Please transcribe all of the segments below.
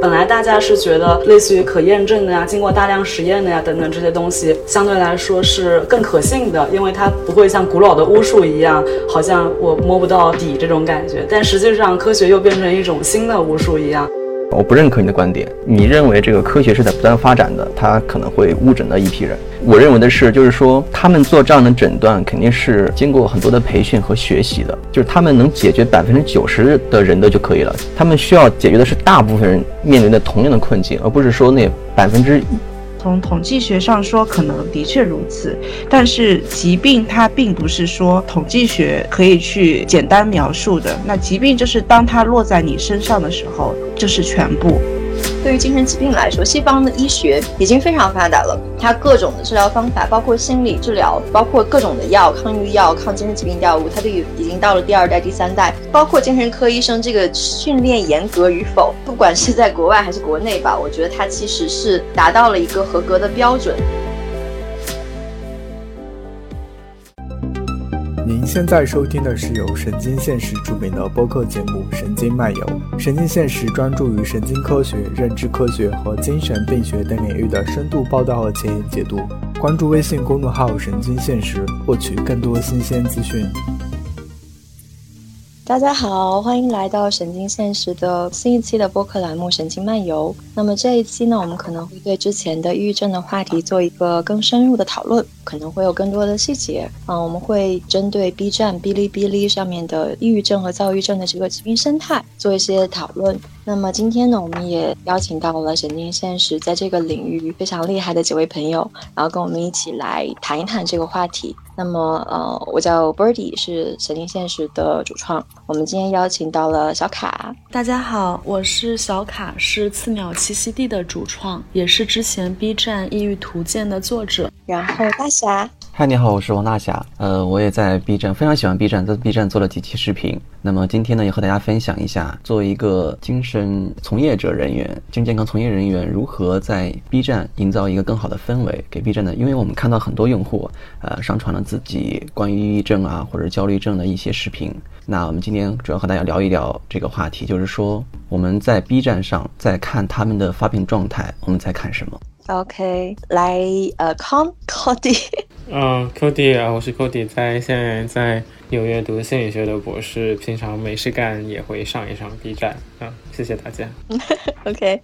本来大家是觉得类似于可验证的呀，经过大量实验的呀等等这些东西，相对来说是更可信的，因为它不会像古老的巫术一样，好像我摸不到底这种感觉。但实际上，科学又变成一种新的巫术一样。我不认可你的观点，你认为这个科学是在不断发展的，它可能会误诊到一批人。我认为的是，就是说他们做这样的诊断肯定是经过很多的培训和学习的，就是他们能解决百分之九十的人的就可以了。他们需要解决的是大部分人面临的同样的困境，而不是说那百分之一。从统计学上说，可能的确如此，但是疾病它并不是说统计学可以去简单描述的。那疾病就是当它落在你身上的时候，就是全部。对于精神疾病来说，西方的医学已经非常发达了，它各种的治疗方法，包括心理治疗，包括各种的药，抗抑郁药、抗精神疾病药物，它都已已经到了第二代、第三代。包括精神科医生这个训练严格与否，不管是在国外还是国内吧，我觉得它其实是达到了一个合格的标准。您现在收听的是由神经现实出品的播客节目《神经漫游》。神经现实专注于神经科学、认知科学和精神病学等领域的深度报道和前沿解读。关注微信公众号“神经现实”，获取更多新鲜资讯。大家好，欢迎来到神经现实的新一期的播客栏目《神经漫游》。那么这一期呢，我们可能会对之前的抑郁症的话题做一个更深入的讨论，可能会有更多的细节。嗯，我们会针对 B 站、哔哩哔哩上面的抑郁症和躁郁症的这个疾病生态做一些讨论。那么今天呢，我们也邀请到了神经现实在这个领域非常厉害的几位朋友，然后跟我们一起来谈一谈这个话题。那么，呃，我叫 Birdy，是神经现实的主创。我们今天邀请到了小卡。大家好，我是小卡，是次秒栖息地的主创，也是之前 B 站抑郁图鉴的作者。然后大霞。嗨，你好，我是王大侠。呃，我也在 B 站，非常喜欢 B 站，在 B 站做了几期视频。那么今天呢，也和大家分享一下，作为一个精神从业者人员、精神健康从业人员，如何在 B 站营造一个更好的氛围，给 B 站的，因为我们看到很多用户，呃，上传了自己关于抑郁症啊或者焦虑症的一些视频。那我们今天主要和大家聊一聊这个话题，就是说我们在 B 站上在看他们的发病状态，我们在看什么？OK，来，呃，Con Cody，嗯，Cody 啊，我是 Cody，在现在在纽约读心理学的博士，平常没事干也会上一上 B 站，嗯，谢谢大家。OK，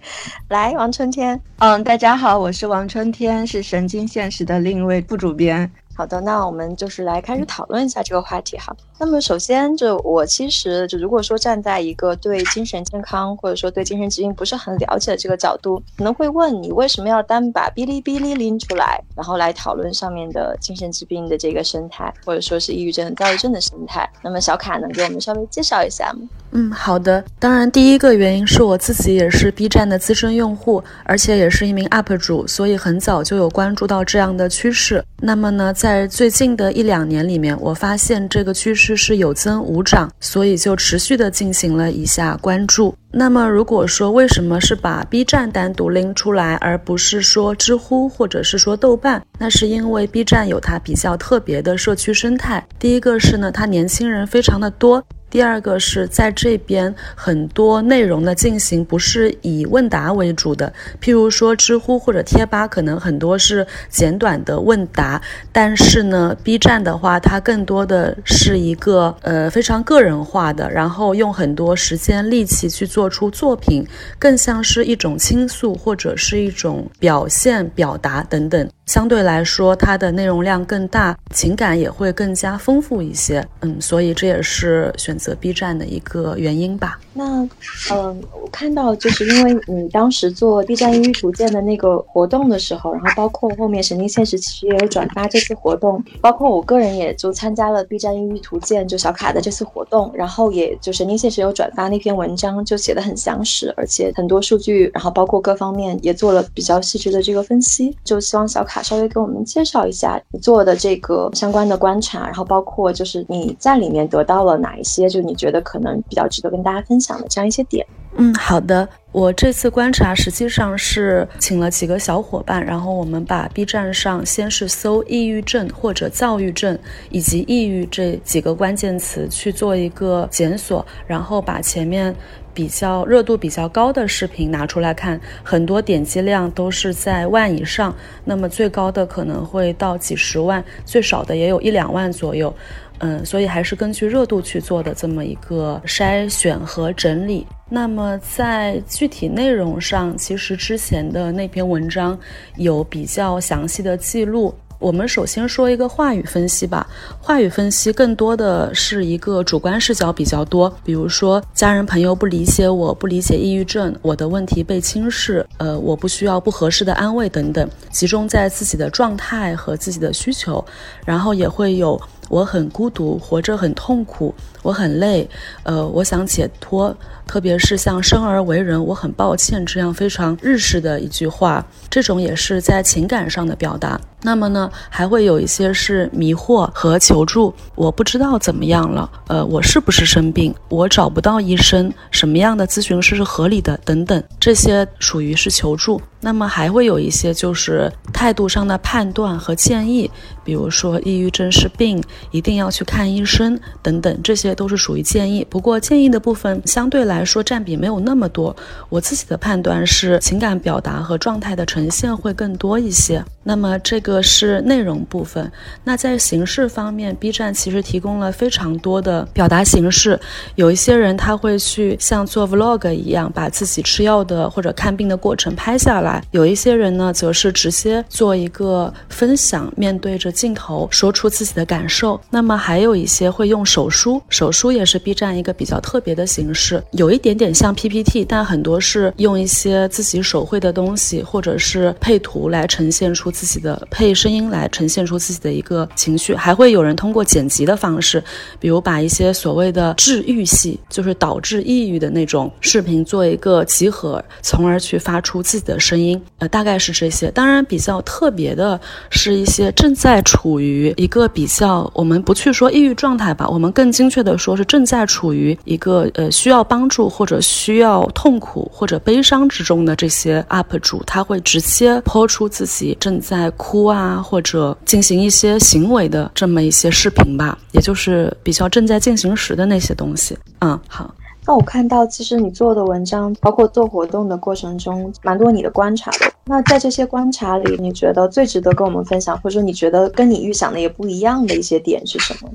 来，王春天，嗯，大家好，我是王春天，是神经现实的另一位副主编。好的，那我们就是来开始讨论一下这个话题哈。那么首先，就我其实就如果说站在一个对精神健康或者说对精神疾病不是很了解的这个角度，可能会问你为什么要单把哔哩哔哩拎出来，然后来讨论上面的精神疾病的这个生态，或者说是抑郁症、躁郁症的生态。那么小卡能给我们稍微介绍一下吗？嗯，好的。当然，第一个原因是我自己也是 B 站的资深用户，而且也是一名 UP 主，所以很早就有关注到这样的趋势。那么呢，在在最近的一两年里面，我发现这个趋势是有增无涨，所以就持续的进行了一下关注。那么，如果说为什么是把 B 站单独拎出来，而不是说知乎或者是说豆瓣？那是因为 B 站有它比较特别的社区生态。第一个是呢，它年轻人非常的多。第二个是在这边很多内容的进行不是以问答为主的，譬如说知乎或者贴吧，可能很多是简短的问答，但是呢，B 站的话，它更多的是一个呃非常个人化的，然后用很多时间力气去做出作品，更像是一种倾诉或者是一种表现表达等等。相对来说，它的内容量更大，情感也会更加丰富一些。嗯，所以这也是选择 B 站的一个原因吧。那，嗯，我看到就是因为你当时做 B 站抑郁图鉴的那个活动的时候，然后包括后面神经现实其实也有转发这次活动，包括我个人也就参加了 B 站抑郁图鉴就小卡的这次活动，然后也就神经现实有转发那篇文章，就写的很详实，而且很多数据，然后包括各方面也做了比较细致的这个分析，就希望小卡。稍微给我们介绍一下你做的这个相关的观察，然后包括就是你在里面得到了哪一些，就你觉得可能比较值得跟大家分享的这样一些点。嗯，好的。我这次观察实际上是请了几个小伙伴，然后我们把 B 站上先是搜抑郁症或者躁郁症以及抑郁这几个关键词去做一个检索，然后把前面。比较热度比较高的视频拿出来看，很多点击量都是在万以上，那么最高的可能会到几十万，最少的也有一两万左右。嗯，所以还是根据热度去做的这么一个筛选和整理。那么在具体内容上，其实之前的那篇文章有比较详细的记录。我们首先说一个话语分析吧。话语分析更多的是一个主观视角比较多，比如说家人朋友不理解我，不理解抑郁症，我的问题被轻视，呃，我不需要不合适的安慰等等，集中在自己的状态和自己的需求，然后也会有。我很孤独，活着很痛苦，我很累，呃，我想解脱。特别是像生而为人，我很抱歉这样非常日式的一句话，这种也是在情感上的表达。那么呢，还会有一些是迷惑和求助，我不知道怎么样了，呃，我是不是生病？我找不到医生，什么样的咨询师是合理的？等等，这些属于是求助。那么还会有一些就是态度上的判断和建议，比如说抑郁症是病，一定要去看医生等等，这些都是属于建议。不过建议的部分相对来说占比没有那么多，我自己的判断是情感表达和状态的呈现会更多一些。那么这个是内容部分。那在形式方面，B 站其实提供了非常多的表达形式。有一些人他会去像做 Vlog 一样，把自己吃药的或者看病的过程拍下来；有一些人呢，则是直接做一个分享，面对着镜头说出自己的感受。那么还有一些会用手书，手书也是 B 站一个比较特别的形式，有一点点像 PPT，但很多是用一些自己手绘的东西或者是配图来呈现出。自己的配声音来呈现出自己的一个情绪，还会有人通过剪辑的方式，比如把一些所谓的治愈系，就是导致抑郁的那种视频做一个集合，从而去发出自己的声音。呃，大概是这些。当然，比较特别的是一些正在处于一个比较，我们不去说抑郁状态吧，我们更精确的的说是正在处于一个呃需要帮助或者需要痛苦或者悲伤之中的这些 UP 主，他会直接抛出自己正。在哭啊，或者进行一些行为的这么一些视频吧，也就是比较正在进行时的那些东西。嗯，好。那我看到，其实你做的文章，包括做活动的过程中，蛮多你的观察的。那在这些观察里，你觉得最值得跟我们分享，或者说你觉得跟你预想的也不一样的一些点是什么？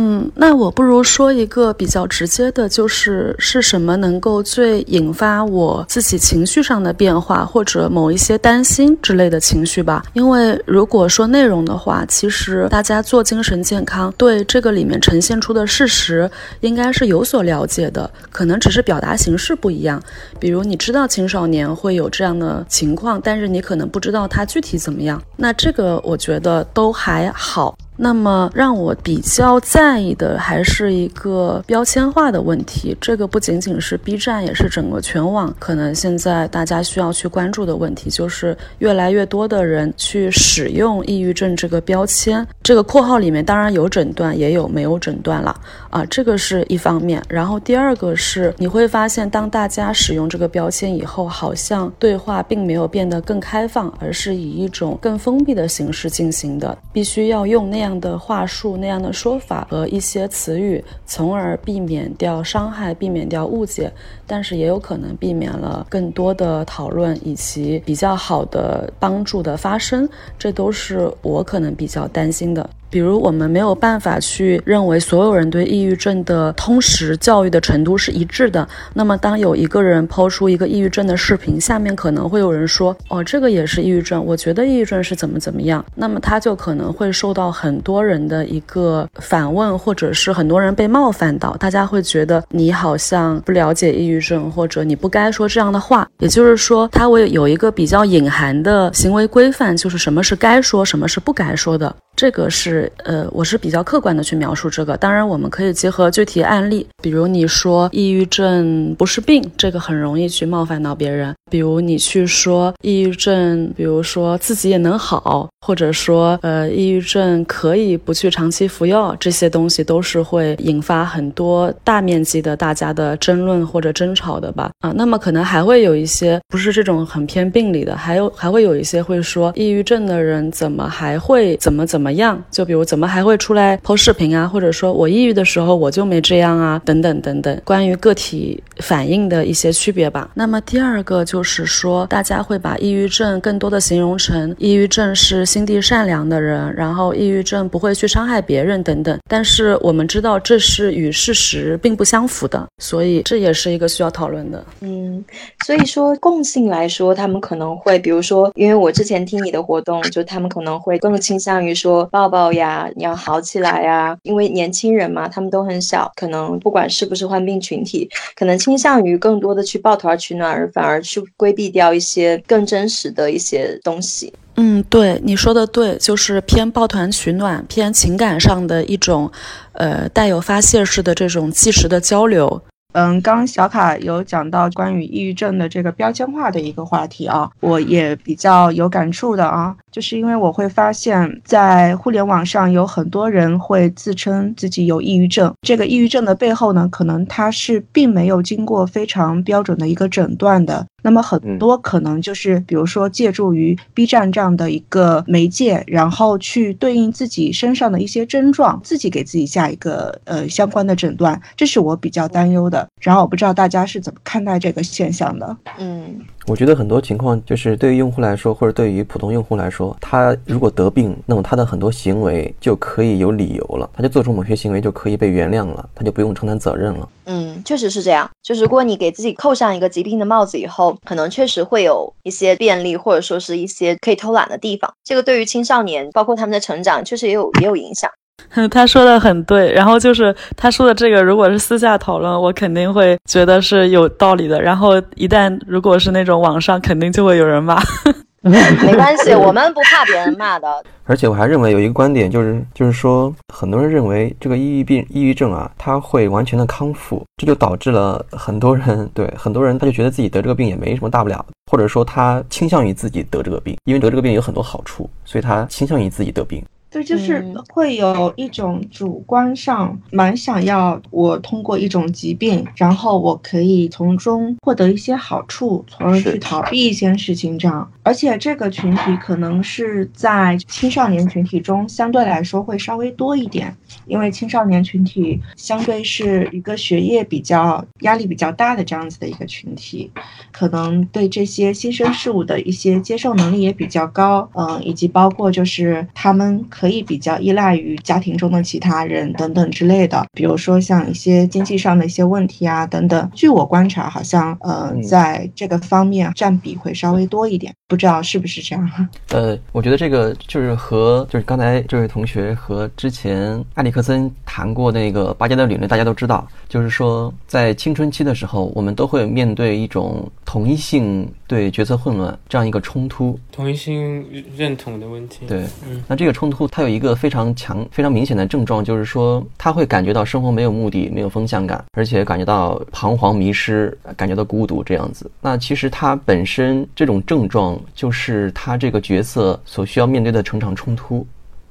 嗯，那我不如说一个比较直接的，就是是什么能够最引发我自己情绪上的变化，或者某一些担心之类的情绪吧。因为如果说内容的话，其实大家做精神健康，对这个里面呈现出的事实应该是有所了解的，可能只是表达形式不一样。比如你知道青少年会有这样的情况，但是你可能不知道他具体怎么样。那这个我觉得都还好。那么让我比较在意的还是一个标签化的问题，这个不仅仅是 B 站，也是整个全网可能现在大家需要去关注的问题，就是越来越多的人去使用抑郁症这个标签。这个括号里面当然有诊断，也有没有诊断了啊，这个是一方面。然后第二个是你会发现，当大家使用这个标签以后，好像对话并没有变得更开放，而是以一种更封闭的形式进行的，必须要用那样。样的话术那样的说法和一些词语，从而避免掉伤害，避免掉误解，但是也有可能避免了更多的讨论以及比较好的帮助的发生，这都是我可能比较担心的。比如，我们没有办法去认为所有人对抑郁症的通识教育的程度是一致的。那么，当有一个人抛出一个抑郁症的视频，下面可能会有人说：“哦，这个也是抑郁症，我觉得抑郁症是怎么怎么样。”那么，他就可能会受到很多人的一个反问，或者是很多人被冒犯到。大家会觉得你好像不了解抑郁症，或者你不该说这样的话。也就是说，他会有一个比较隐含的行为规范，就是什么是该说，什么是不该说的。这个是呃，我是比较客观的去描述这个。当然，我们可以结合具体案例，比如你说抑郁症不是病，这个很容易去冒犯到别人。比如你去说抑郁症，比如说自己也能好，或者说呃，抑郁症可以不去长期服药，这些东西都是会引发很多大面积的大家的争论或者争争吵的吧？啊，那么可能还会有一些不是这种很偏病理的，还有还会有一些会说抑郁症的人怎么还会怎么怎么。样？就比如怎么还会出来剖视频啊，或者说我抑郁的时候我就没这样啊，等等等等，关于个体反应的一些区别吧。那么第二个就是说，大家会把抑郁症更多的形容成抑郁症是心地善良的人，然后抑郁症不会去伤害别人等等。但是我们知道这是与事实并不相符的，所以这也是一个需要讨论的。嗯，所以说共性来说，他们可能会，比如说，因为我之前听你的活动，就他们可能会更倾向于说抱抱呀，你要好起来呀，因为年轻人嘛，他们都很小，可能不管是不是患病群体，可能倾向于更多的去抱团取暖，而反而去规避掉一些更真实的一些东西。嗯，对，你说的对，就是偏抱团取暖，偏情感上的一种，呃，带有发泄式的这种即时的交流。嗯，刚小卡有讲到关于抑郁症的这个标签化的一个话题啊，我也比较有感触的啊，就是因为我会发现，在互联网上有很多人会自称自己有抑郁症，这个抑郁症的背后呢，可能他是并没有经过非常标准的一个诊断的。那么很多可能就是，比如说借助于 B 站这样的一个媒介，然后去对应自己身上的一些症状，自己给自己下一个呃相关的诊断，这是我比较担忧的。然后我不知道大家是怎么看待这个现象的？嗯。我觉得很多情况就是对于用户来说，或者对于普通用户来说，他如果得病，那么他的很多行为就可以有理由了，他就做出某些行为就可以被原谅了，他就不用承担责任了。嗯，确实是这样。就是如果你给自己扣上一个疾病的帽子以后，可能确实会有一些便利，或者说是一些可以偷懒的地方。这个对于青少年，包括他们的成长，确实也有也有影响。他说的很对，然后就是他说的这个，如果是私下讨论，我肯定会觉得是有道理的。然后一旦如果是那种网上，肯定就会有人骂。没关系，我们不怕别人骂的。而且我还认为有一个观点，就是就是说，很多人认为这个抑郁病、抑郁症啊，他会完全的康复，这就导致了很多人对很多人他就觉得自己得这个病也没什么大不了，或者说他倾向于自己得这个病，因为得这个病有很多好处，所以他倾向于自己得病。对，就是会有一种主观上蛮想要我通过一种疾病，然后我可以从中获得一些好处，从而去逃避一些事情这样。而且这个群体可能是在青少年群体中相对来说会稍微多一点，因为青少年群体相对是一个学业比较压力比较大的这样子的一个群体，可能对这些新生事物的一些接受能力也比较高，嗯，以及包括就是他们。可以比较依赖于家庭中的其他人等等之类的，比如说像一些经济上的一些问题啊等等。据我观察，好像呃在这个方面占比会稍微多一点，不知道是不是这样？呃，我觉得这个就是和就是刚才这位同学和之前埃里克森谈过那个巴加的理论，大家都知道，就是说在青春期的时候，我们都会面对一种同一性对角色混乱这样一个冲突，同一性认同的问题。对，嗯，那这个冲突。它有一个非常强、非常明显的症状，就是说他会感觉到生活没有目的、没有方向感，而且感觉到彷徨、迷失，感觉到孤独这样子。那其实他本身这种症状，就是他这个角色所需要面对的成长冲突。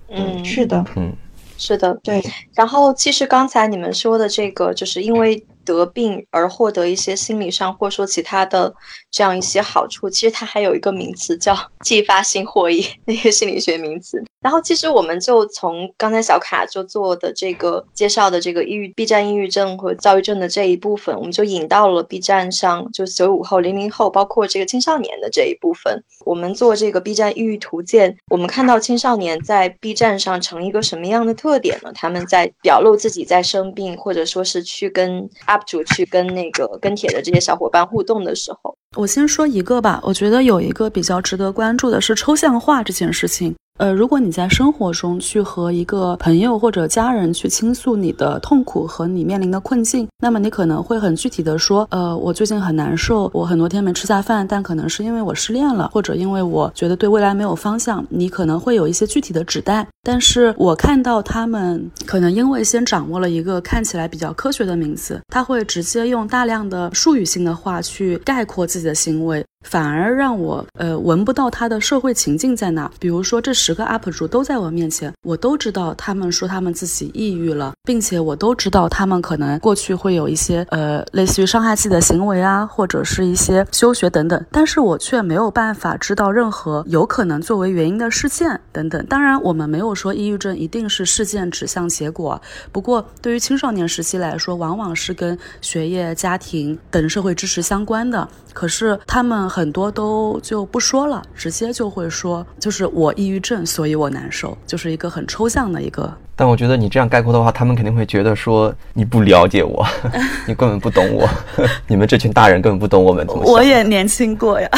嗯，是的，嗯，是的，对。然后其实刚才你们说的这个，就是因为。得病而获得一些心理上或者说其他的这样一些好处，其实它还有一个名词叫 继发性获益，那个心理学名词。然后其实我们就从刚才小卡就做的这个介绍的这个抑郁 B 站抑郁症和躁郁症的这一部分，我们就引到了 B 站上就九五后、零零后，包括这个青少年的这一部分。我们做这个 B 站抑郁图鉴，我们看到青少年在 B 站上成一个什么样的特点呢？他们在表露自己在生病，或者说是去跟阿。主去跟那个跟帖的这些小伙伴互动的时候，我先说一个吧。我觉得有一个比较值得关注的是抽象化这件事情。呃，如果你在生活中去和一个朋友或者家人去倾诉你的痛苦和你面临的困境，那么你可能会很具体的说，呃，我最近很难受，我很多天没吃下饭，但可能是因为我失恋了，或者因为我觉得对未来没有方向。你可能会有一些具体的指代，但是我看到他们可能因为先掌握了一个看起来比较科学的名词，他会直接用大量的术语性的话去概括自己的行为。反而让我呃闻不到他的社会情境在哪。比如说这十个 UP 主都在我面前，我都知道他们说他们自己抑郁了，并且我都知道他们可能过去会有一些呃类似于伤害自己的行为啊，或者是一些休学等等，但是我却没有办法知道任何有可能作为原因的事件等等。当然，我们没有说抑郁症一定是事件指向结果，不过对于青少年时期来说，往往是跟学业、家庭等社会支持相关的。可是他们很多都就不说了，直接就会说，就是我抑郁症，所以我难受，就是一个很抽象的一个。但我觉得你这样概括的话，他们肯定会觉得说你不了解我，你根本不懂我，你们这群大人根本不懂我们怎么想。我也年轻过呀。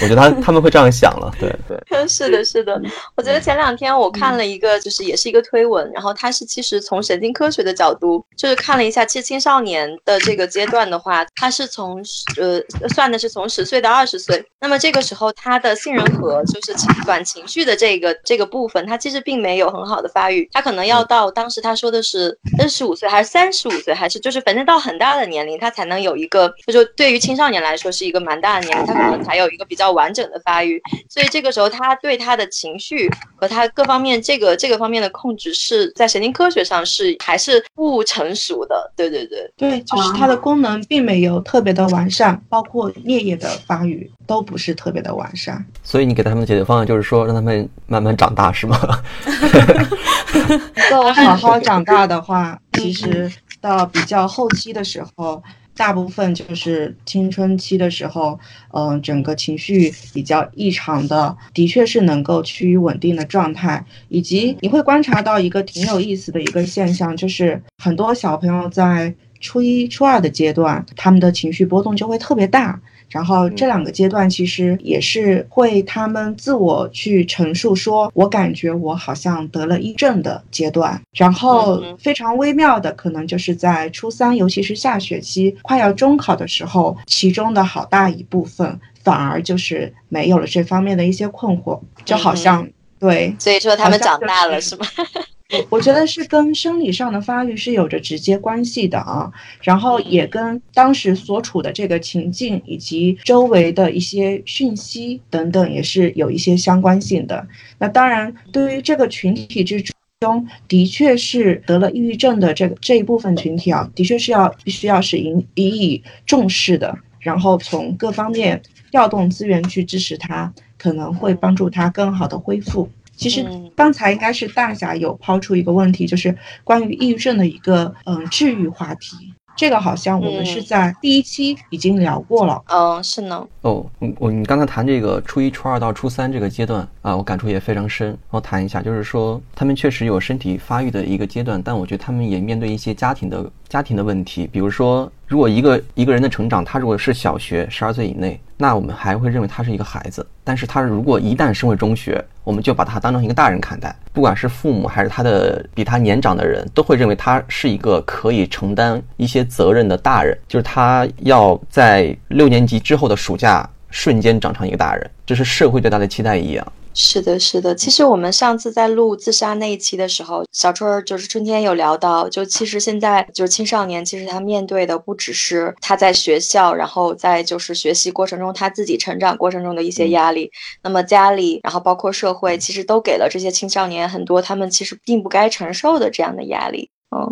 我觉得他他们会这样想了，对对，是的，是的。我觉得前两天我看了一个，就是也是一个推文，然后他是其实从神经科学的角度，就是看了一下，其实青少年的这个阶段的话，他是从呃算的是从十岁到二十岁，那么这个时候他的杏仁核就是管情绪的这个这个部分，他其实并没有很好的发育，他可能要到当时他说的是二十五岁还是三十五岁，还是就是反正到很大的年龄，他才能有一个，就是对于青少年来说是一个蛮大的年龄，他可能才有一个比较。完整的发育，所以这个时候他对他的情绪和他各方面这个这个方面的控制是在神经科学上是还是不成熟的。对对对对，就是它的功能并没有特别的完善，包括颞叶的发育都不是特别的完善。所以你给他们的解决方案就是说让他们慢慢长大，是吗？能够好好长大的话，其实到比较后期的时候。大部分就是青春期的时候，嗯，整个情绪比较异常的，的确是能够趋于稳定的状态。以及你会观察到一个挺有意思的一个现象，就是很多小朋友在初一、初二的阶段，他们的情绪波动就会特别大。然后这两个阶段其实也是会他们自我去陈述，说我感觉我好像得了抑郁症的阶段。然后非常微妙的，可能就是在初三，尤其是下学期快要中考的时候，其中的好大一部分反而就是没有了这方面的一些困惑，就好像对，所以说他们长大了是吗？我我觉得是跟生理上的发育是有着直接关系的啊，然后也跟当时所处的这个情境以及周围的一些讯息等等也是有一些相关性的。那当然，对于这个群体之中，的确是得了抑郁症的这个这一部分群体啊，的确是要必须要是引予以重视的，然后从各方面调动资源去支持他，可能会帮助他更好的恢复。其实刚才应该是大侠有抛出一个问题，就是关于抑郁症的一个嗯治愈话题。这个好像我们是在第一期已经聊过了。嗯，是呢。哦，我你刚才谈这个初一、初二到初三这个阶段啊，我感触也非常深。我谈一下，就是说他们确实有身体发育的一个阶段，但我觉得他们也面对一些家庭的家庭的问题，比如说。如果一个一个人的成长，他如果是小学十二岁以内，那我们还会认为他是一个孩子。但是他如果一旦升为中学，我们就把他当成一个大人看待。不管是父母还是他的比他年长的人，都会认为他是一个可以承担一些责任的大人。就是他要在六年级之后的暑假瞬间长成一个大人，这是社会对他的期待一样。是的，是的。其实我们上次在录自杀那一期的时候，小春儿就是春天有聊到，就其实现在就是青少年，其实他面对的不只是他在学校，然后在就是学习过程中他自己成长过程中的一些压力，那么家里，然后包括社会，其实都给了这些青少年很多他们其实并不该承受的这样的压力。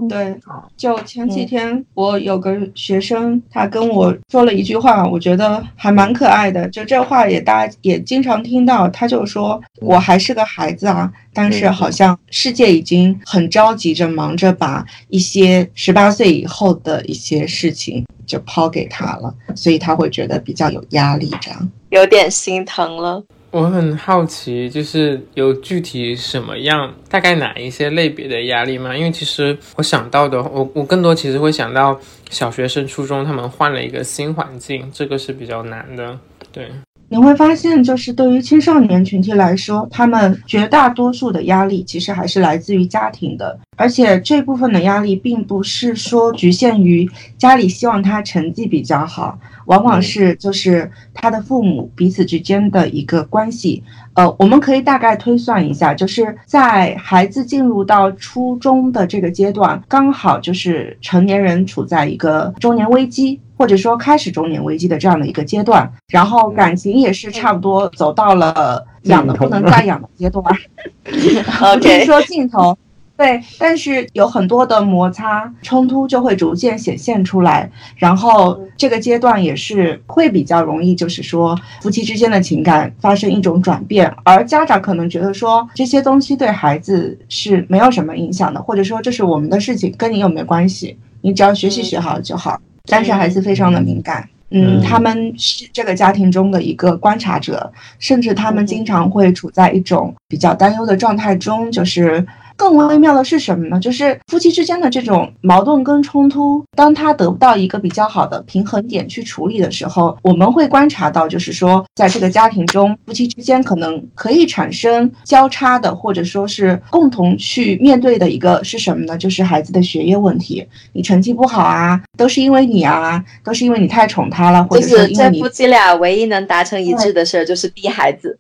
对，就前几天我有个学生，他跟我说了一句话，我觉得还蛮可爱的。就这话也大家也经常听到，他就说我还是个孩子啊，但是好像世界已经很着急着忙着把一些十八岁以后的一些事情就抛给他了，所以他会觉得比较有压力，这样有点心疼了。我很好奇，就是有具体什么样，大概哪一些类别的压力吗？因为其实我想到的，我我更多其实会想到小学生、初中，他们换了一个新环境，这个是比较难的。对，你会发现，就是对于青少年群体来说，他们绝大多数的压力其实还是来自于家庭的，而且这部分的压力并不是说局限于家里希望他成绩比较好，往往是就是他的父母彼此之间的一个关系。呃，我们可以大概推算一下，就是在孩子进入到初中的这个阶段，刚好就是成年人处在一个中年危机，或者说开始中年危机的这样的一个阶段，然后感情也是差不多走到了养的不能再养的阶段，不是说尽头。对，但是有很多的摩擦冲突就会逐渐显现出来，然后这个阶段也是会比较容易，就是说夫妻之间的情感发生一种转变，而家长可能觉得说这些东西对孩子是没有什么影响的，或者说这是我们的事情，跟你有没有关系？你只要学习学好就好。但是孩子非常的敏感，嗯，他们是这个家庭中的一个观察者，甚至他们经常会处在一种比较担忧的状态中，就是。更微妙的是什么呢？就是夫妻之间的这种矛盾跟冲突，当他得不到一个比较好的平衡点去处理的时候，我们会观察到，就是说，在这个家庭中，夫妻之间可能可以产生交叉的，或者说是共同去面对的一个是什么呢？就是孩子的学业问题。你成绩不好啊，都是因为你啊，都是因为你太宠他了，或者是这夫妻俩唯一能达成一致的事儿就是逼孩子。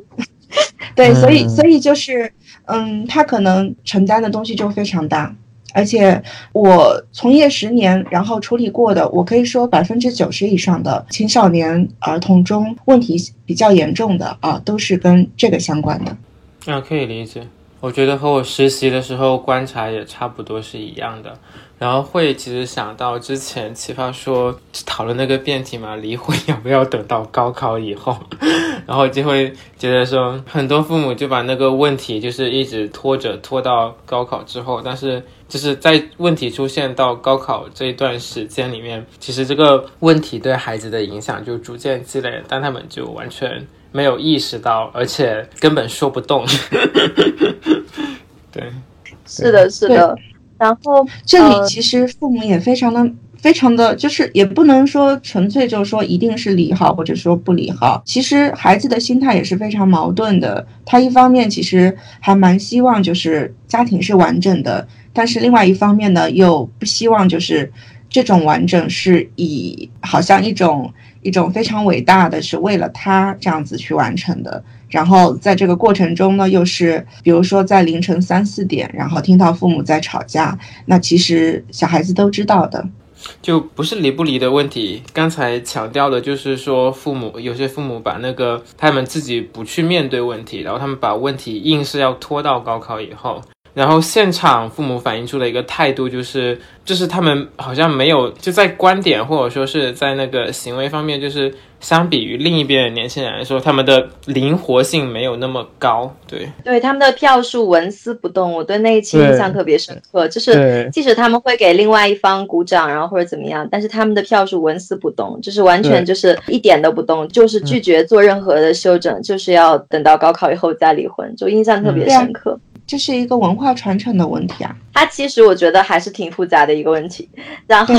对，所以所以就是。嗯，他可能承担的东西就非常大，而且我从业十年，然后处理过的，我可以说百分之九十以上的青少年儿童中问题比较严重的啊，都是跟这个相关的。啊，可以理解。我觉得和我实习的时候观察也差不多是一样的。然后会其实想到之前奇葩说讨论那个辩题嘛，离婚要不要等到高考以后？然后就会觉得说，很多父母就把那个问题就是一直拖着拖到高考之后，但是就是在问题出现到高考这一段时间里面，其实这个问题对孩子的影响就逐渐积累，但他们就完全没有意识到，而且根本说不动。对，是的，是的。然后这里其实父母也非常的、非常的，就是也不能说纯粹就是说一定是理好或者说不理好。其实孩子的心态也是非常矛盾的。他一方面其实还蛮希望就是家庭是完整的，但是另外一方面呢又不希望就是这种完整是以好像一种一种非常伟大的是为了他这样子去完成的。然后在这个过程中呢，又是比如说在凌晨三四点，然后听到父母在吵架，那其实小孩子都知道的，就不是离不离的问题。刚才强调的就是说，父母有些父母把那个他们自己不去面对问题，然后他们把问题硬是要拖到高考以后。然后现场父母反映出的一个态度就是，就是他们好像没有就在观点或者说是在那个行为方面，就是相比于另一边的年轻人来说，他们的灵活性没有那么高。对，对，他们的票数纹丝不动。我对那一期印象特别深刻，就是即使他们会给另外一方鼓掌，然后或者怎么样，但是他们的票数纹丝不动，就是完全就是一点都不动，就是拒绝做任何的修整，就是要等到高考以后再离婚，就印象特别深刻。这是一个文化传承的问题啊，它其实我觉得还是挺复杂的一个问题。然后，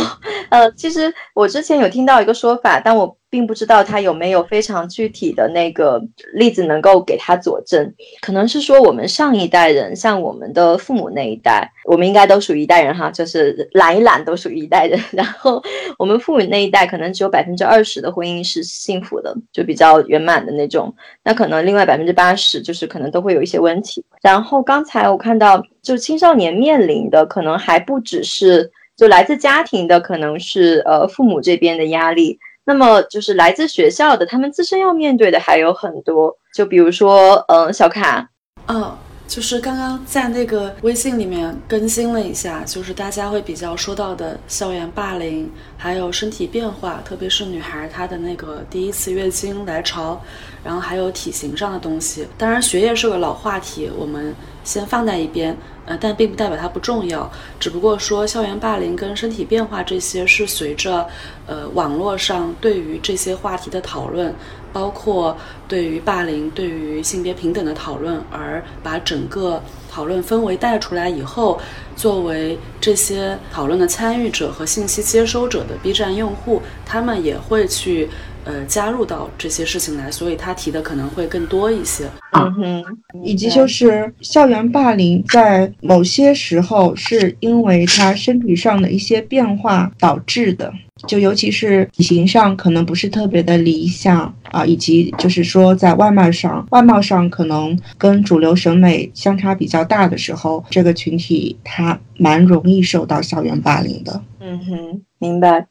呃，其实我之前有听到一个说法，但我。并不知道他有没有非常具体的那个例子能够给他佐证，可能是说我们上一代人，像我们的父母那一代，我们应该都属于一代人哈，就是懒一懒都属于一代人。然后我们父母那一代可能只有百分之二十的婚姻是幸福的，就比较圆满的那种，那可能另外百分之八十就是可能都会有一些问题。然后刚才我看到，就青少年面临的可能还不只是就来自家庭的，可能是呃父母这边的压力。那么就是来自学校的，他们自身要面对的还有很多，就比如说，嗯，小卡，嗯，就是刚刚在那个微信里面更新了一下，就是大家会比较说到的校园霸凌，还有身体变化，特别是女孩她的那个第一次月经来潮，然后还有体型上的东西。当然，学业是个老话题，我们先放在一边。呃，但并不代表它不重要，只不过说校园霸凌跟身体变化这些是随着，呃，网络上对于这些话题的讨论，包括对于霸凌、对于性别平等的讨论，而把整个讨论氛围带出来以后，作为这些讨论的参与者和信息接收者的 B 站用户，他们也会去呃加入到这些事情来，所以他提的可能会更多一些。嗯哼，以及就是校园霸凌，在某些时候是因为他身体上的一些变化导致的，就尤其是体型上可能不是特别的理想啊，以及就是说在外貌上，外貌上可能跟主流审美相差比较大的时候，这个群体他蛮容易受到校园霸凌的。嗯哼，明白。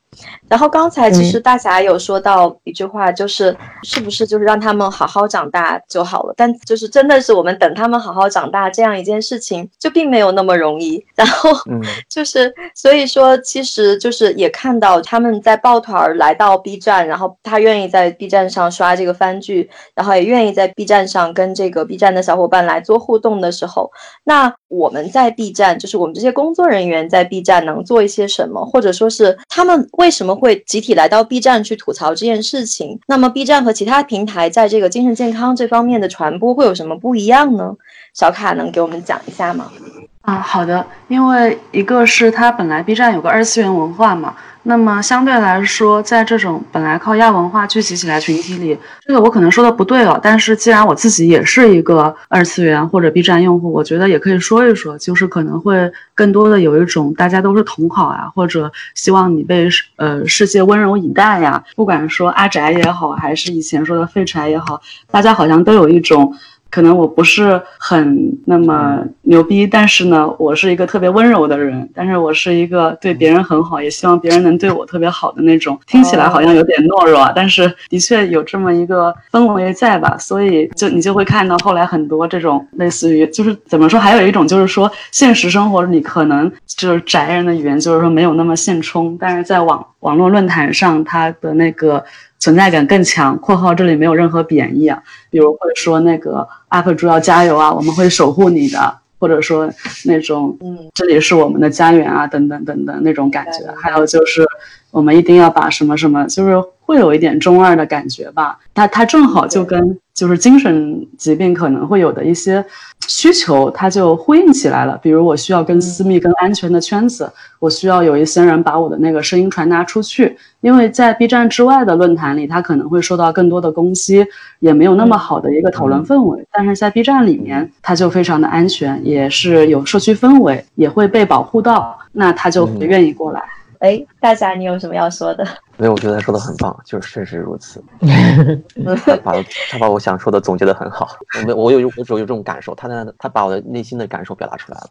然后刚才其实大侠有说到一句话，就是是不是就是让他们好好长大就好了？但就是真的是我们等他们好好长大这样一件事情，就并没有那么容易。然后就是所以说，其实就是也看到他他们在抱团儿来到 B 站，然后他愿意在 B 站上刷这个番剧，然后也愿意在 B 站上跟这个 B 站的小伙伴来做互动的时候，那我们在 B 站，就是我们这些工作人员在 B 站能做一些什么，或者说是他们。为什么会集体来到 B 站去吐槽这件事情？那么 B 站和其他平台在这个精神健康这方面的传播会有什么不一样呢？小卡能给我们讲一下吗？啊，好的，因为一个是它本来 B 站有个二次元文化嘛。那么相对来说，在这种本来靠亚文化聚集起来群体里，这个我可能说的不对了。但是既然我自己也是一个二次元或者 B 站用户，我觉得也可以说一说，就是可能会更多的有一种大家都是同好呀，或者希望你被呃世界温柔以待呀。不管说阿宅也好，还是以前说的废柴也好，大家好像都有一种。可能我不是很那么牛逼，但是呢，我是一个特别温柔的人，但是我是一个对别人很好，也希望别人能对我特别好的那种。听起来好像有点懦弱啊，但是的确有这么一个氛围在吧？所以就你就会看到后来很多这种类似于，就是怎么说？还有一种就是说，现实生活里可能就是宅人的语言，就是说没有那么现充，但是在网网络论坛上，他的那个。存在感更强。括号这里没有任何贬义啊，比如会说那个 UP 主要加油啊，我们会守护你的，或者说那种嗯，这里是我们的家园啊，等等等等那种感觉。还有就是我们一定要把什么什么，就是会有一点中二的感觉吧。它它正好就跟。就是精神疾病可能会有的一些需求，它就呼应起来了。比如我需要更私密、更安全的圈子，我需要有一些人把我的那个声音传达出去。因为在 B 站之外的论坛里，它可能会受到更多的攻击，也没有那么好的一个讨论氛围。但是在 B 站里面，它就非常的安全，也是有社区氛围，也会被保护到，那他就会愿意过来。哎，大侠，你有什么要说的？没有，我觉得他说的很棒，就是确实如此。他把他把我想说的总结的很好，我我有我只有这种感受，他的他把我的内心的感受表达出来了。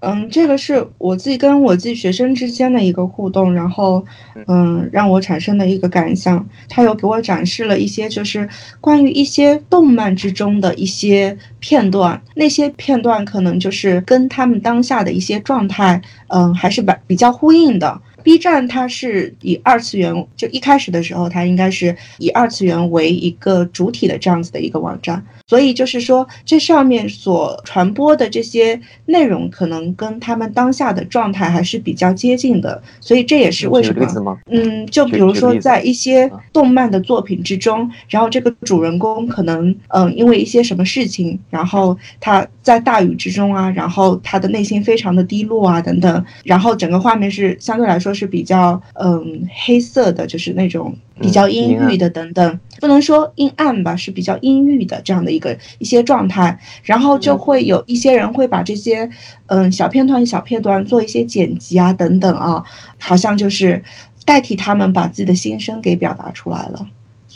嗯，这个是我自己跟我自己学生之间的一个互动，然后嗯，让我产生的一个感想。他有给我展示了一些，就是关于一些动漫之中的一些片段，那些片段可能就是跟他们当下的一些状态，嗯，还是比比较呼应的。B 站它是以二次元，就一开始的时候，它应该是以二次元为一个主体的这样子的一个网站，所以就是说这上面所传播的这些内容，可能跟他们当下的状态还是比较接近的，所以这也是为什么，嗯，就比如说在一些动漫的作品之中，然后这个主人公可能，嗯，因为一些什么事情，然后他在大雨之中啊，然后他的内心非常的低落啊，等等，然后整个画面是相对来说。是比较嗯黑色的，就是那种比较阴郁的等等，不能说阴暗吧，是比较阴郁的这样的一个一些状态。然后就会有一些人会把这些嗯小片段、小片段做一些剪辑啊等等啊，好像就是代替他们把自己的心声给表达出来了。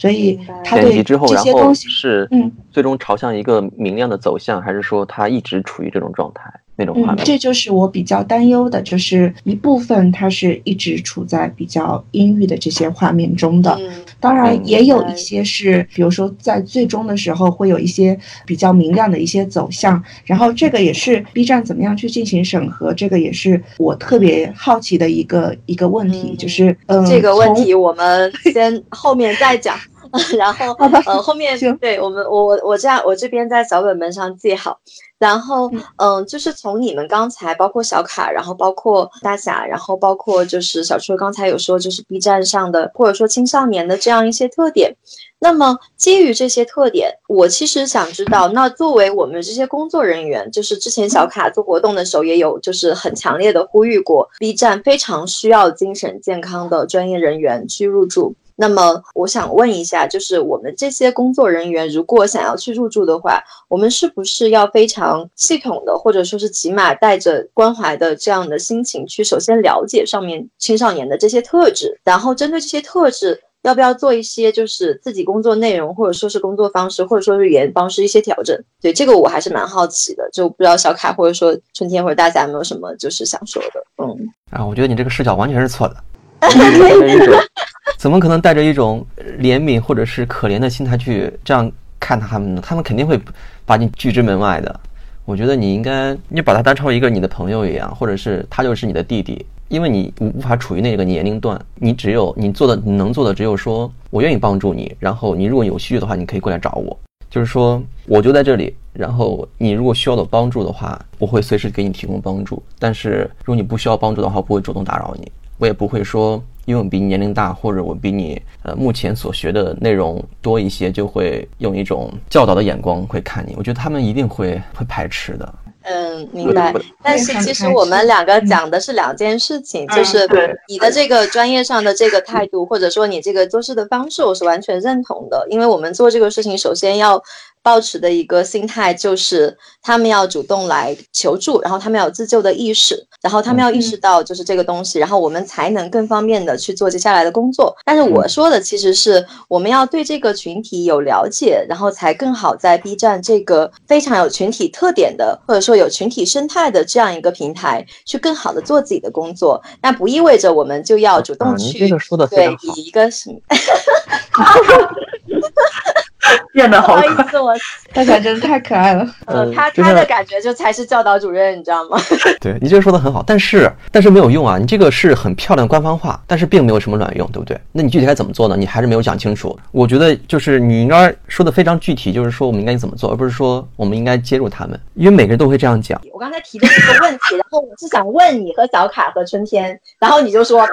所以他对这些东西是嗯，最终朝向一个明亮的走向，还是说它一直处于这种状态？嗯，这就是我比较担忧的，就是一部分它是一直处在比较阴郁的这些画面中的，当然也有一些是，比如说在最终的时候会有一些比较明亮的一些走向，然后这个也是 B 站怎么样去进行审核，这个也是我特别好奇的一个一个问题，就是嗯，这个问题我们先后面再讲。然后，呃，后面对我们，我我我这样，我这边在小本本上记好。然后，嗯，就是从你们刚才，包括小卡，然后包括大侠，然后包括就是小初刚才有说，就是 B 站上的或者说青少年的这样一些特点。那么，基于这些特点，我其实想知道，那作为我们这些工作人员，就是之前小卡做活动的时候，也有就是很强烈的呼吁过，B 站非常需要精神健康的专业人员去入驻。那么我想问一下，就是我们这些工作人员，如果想要去入住的话，我们是不是要非常系统的，或者说是起码带着关怀的这样的心情去，首先了解上面青少年的这些特质，然后针对这些特质。要不要做一些就是自己工作内容，或者说是工作方式，或者说是语言方式一些调整？对这个我还是蛮好奇的，就不知道小凯或者说春天或者大家有没有什么就是想说的？嗯啊，我觉得你这个视角完全是错的，怎么可能带着一种怜悯或者是可怜的心态去这样看他们呢？他们肯定会把你拒之门外的。我觉得你应该你把他当成一个你的朋友一样，或者是他就是你的弟弟。因为你无无法处于那个年龄段，你只有你做的你能做的只有说，我愿意帮助你，然后你如果有需要的话，你可以过来找我，就是说我就在这里，然后你如果需要的帮助的话，我会随时给你提供帮助。但是如果你不需要帮助的话，我不会主动打扰你，我也不会说，因为我比你年龄大，或者我比你呃目前所学的内容多一些，就会用一种教导的眼光会看你。我觉得他们一定会会排斥的。嗯，明白。但是其实我们两个讲的是两件事情，就是你的这个专业上的这个态度，或者说你这个做事的方式，我是完全认同的。因为我们做这个事情，首先要。保持的一个心态就是，他们要主动来求助，然后他们要有自救的意识，然后他们要意识到就是这个东西，然后我们才能更方便的去做接下来的工作。但是我说的其实是，我们要对这个群体有了解，然后才更好在 B 站这个非常有群体特点的，或者说有群体生态的这样一个平台，去更好的做自己的工作。那不意味着我们就要主动去对以一个什么。变得好不好意思，我大家真的太可爱了。嗯，他他的感觉就才是教导主任，你知道吗？对你这个说的很好，但是但是没有用啊！你这个是很漂亮官方话，但是并没有什么卵用，对不对？那你具体该怎么做呢？你还是没有讲清楚。我觉得就是你应该说的非常具体，就是说我们应该怎么做，而不是说我们应该接入他们，因为每个人都会这样讲。我刚才提的是个问题，然后我是想问你和小卡和春天，然后你就说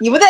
你不对。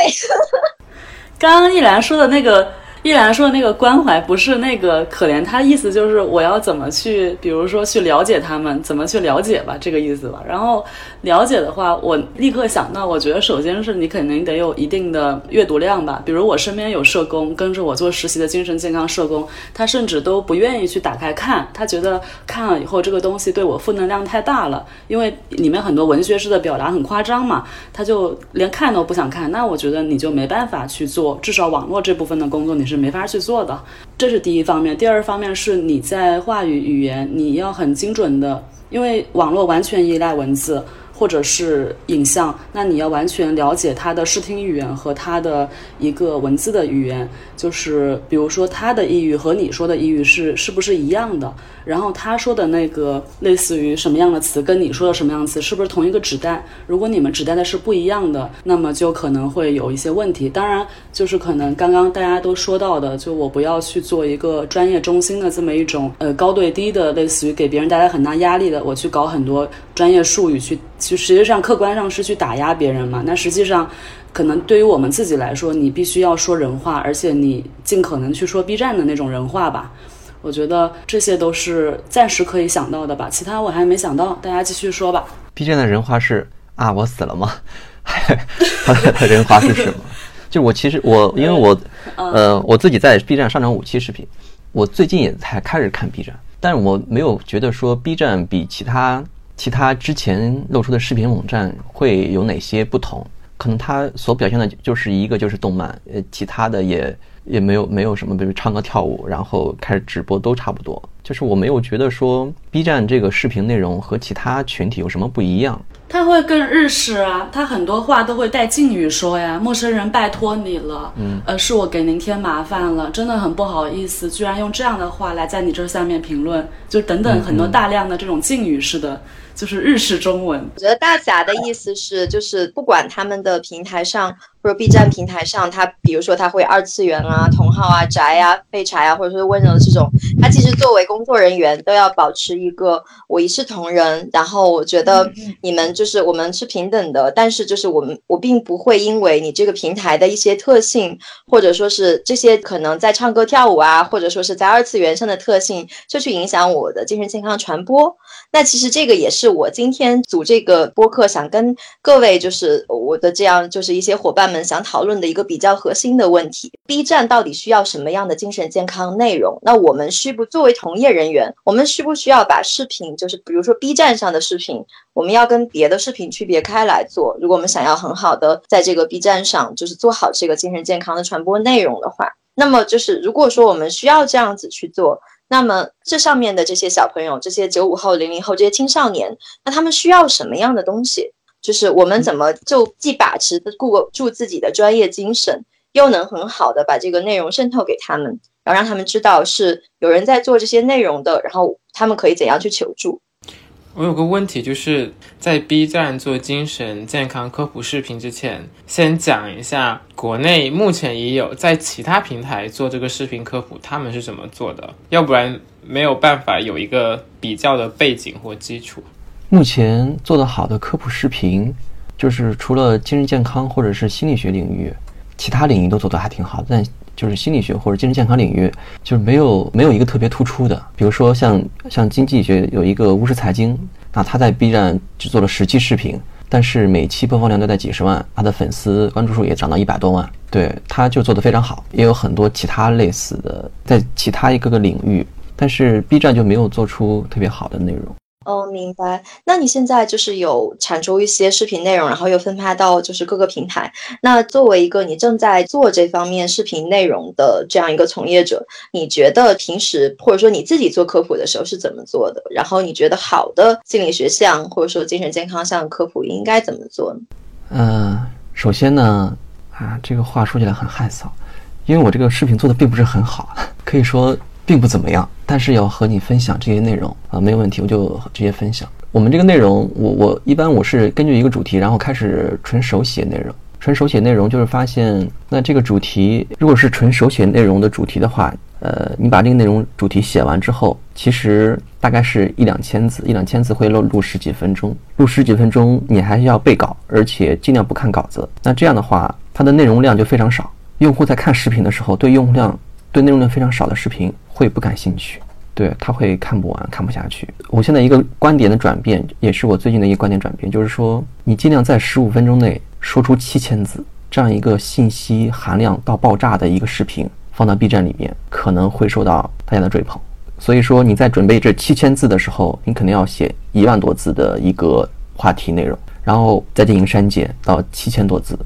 刚刚一兰说的那个。依然说的那个关怀不是那个可怜，他意思就是我要怎么去，比如说去了解他们，怎么去了解吧，这个意思吧。然后了解的话，我立刻想到，我觉得首先是你肯定得有一定的阅读量吧。比如我身边有社工跟着我做实习的精神健康社工，他甚至都不愿意去打开看，他觉得看了以后这个东西对我负能量太大了，因为里面很多文学式的表达很夸张嘛，他就连看都不想看。那我觉得你就没办法去做，至少网络这部分的工作你是。没法去做的，这是第一方面。第二方面是你在话语语言，你要很精准的，因为网络完全依赖文字。或者是影像，那你要完全了解他的视听语言和他的一个文字的语言，就是比如说他的抑郁和你说的抑郁是是不是一样的？然后他说的那个类似于什么样的词，跟你说的什么样的词是不是同一个指代？如果你们指代的是不一样的，那么就可能会有一些问题。当然，就是可能刚刚大家都说到的，就我不要去做一个专业中心的这么一种呃高对低的，类似于给别人带来很大压力的，我去搞很多专业术语去。就实际上客观上是去打压别人嘛？那实际上，可能对于我们自己来说，你必须要说人话，而且你尽可能去说 B 站的那种人话吧。我觉得这些都是暂时可以想到的吧，其他我还没想到，大家继续说吧。B 站的人话是啊，我死了吗？他的 人话是什么？就我其实我因为我呃我自己在 B 站上传五期视频，我最近也才开始看 B 站，但是我没有觉得说 B 站比其他。其他之前露出的视频网站会有哪些不同？可能它所表现的就是一个就是动漫，呃，其他的也也没有没有什么，比如唱歌跳舞，然后开始直播都差不多。就是我没有觉得说 B 站这个视频内容和其他群体有什么不一样。他会更日式啊，他很多话都会带敬语说呀，陌生人拜托你了，嗯，呃，是我给您添麻烦了，真的很不好意思，居然用这样的话来在你这下面评论，就等等很多大量的这种敬语式的。就是日式中文。我觉得大侠的意思是，就是不管他们的平台上。或者 B 站平台上，他比如说他会二次元啊、同号啊、宅啊、废柴啊，或者说温柔的这种，他其实作为工作人员都要保持一个我一视同仁。然后我觉得你们就是我们是平等的，但是就是我们我并不会因为你这个平台的一些特性，或者说是这些可能在唱歌跳舞啊，或者说是在二次元上的特性，就去影响我的精神健康传播。那其实这个也是我今天组这个播客想跟各位就是我的这样就是一些伙伴。们想讨论的一个比较核心的问题：B 站到底需要什么样的精神健康内容？那我们需不作为从业人员，我们需不需要把视频，就是比如说 B 站上的视频，我们要跟别的视频区别开来做？如果我们想要很好的在这个 B 站上，就是做好这个精神健康的传播内容的话，那么就是如果说我们需要这样子去做。那么这上面的这些小朋友，这些九五后、零零后这些青少年，那他们需要什么样的东西？就是我们怎么就既把持顾住自己的专业精神，又能很好的把这个内容渗透给他们，然后让他们知道是有人在做这些内容的，然后他们可以怎样去求助。我有个问题，就是在 B 站做精神健康科普视频之前，先讲一下国内目前也有在其他平台做这个视频科普，他们是怎么做的？要不然没有办法有一个比较的背景或基础。目前做的好的科普视频，就是除了精神健康或者是心理学领域，其他领域都做得还挺好，但。就是心理学或者精神健康领域，就是没有没有一个特别突出的。比如说像像经济学有一个巫师财经，那他在 B 站只做了十期视频，但是每期播放量都在几十万，他的粉丝关注数也涨到一百多万。对，他就做得非常好。也有很多其他类似的，在其他一个个领域，但是 B 站就没有做出特别好的内容。哦，明白。那你现在就是有产出一些视频内容，然后又分发到就是各个平台。那作为一个你正在做这方面视频内容的这样一个从业者，你觉得平时或者说你自己做科普的时候是怎么做的？然后你觉得好的心理学项或者说精神健康项科普应该怎么做呢？嗯，首先呢，啊，这个话说起来很害臊，因为我这个视频做的并不是很好，可以说。并不怎么样，但是要和你分享这些内容啊，没有问题，我就直接分享。我们这个内容，我我一般我是根据一个主题，然后开始纯手写内容。纯手写内容就是发现，那这个主题如果是纯手写内容的主题的话，呃，你把这个内容主题写完之后，其实大概是一两千字，一两千字会录录十几分钟，录十几分钟你还是要背稿，而且尽量不看稿子。那这样的话，它的内容量就非常少，用户在看视频的时候，对用户量。对内容量非常少的视频会不感兴趣，对他会看不完、看不下去。我现在一个观点的转变，也是我最近的一个观点转变，就是说，你尽量在十五分钟内说出七千字这样一个信息含量到爆炸的一个视频，放到 B 站里面，可能会受到大家的追捧。所以说，你在准备这七千字的时候，你肯定要写一万多字的一个话题内容，然后再进行删减到七千多字，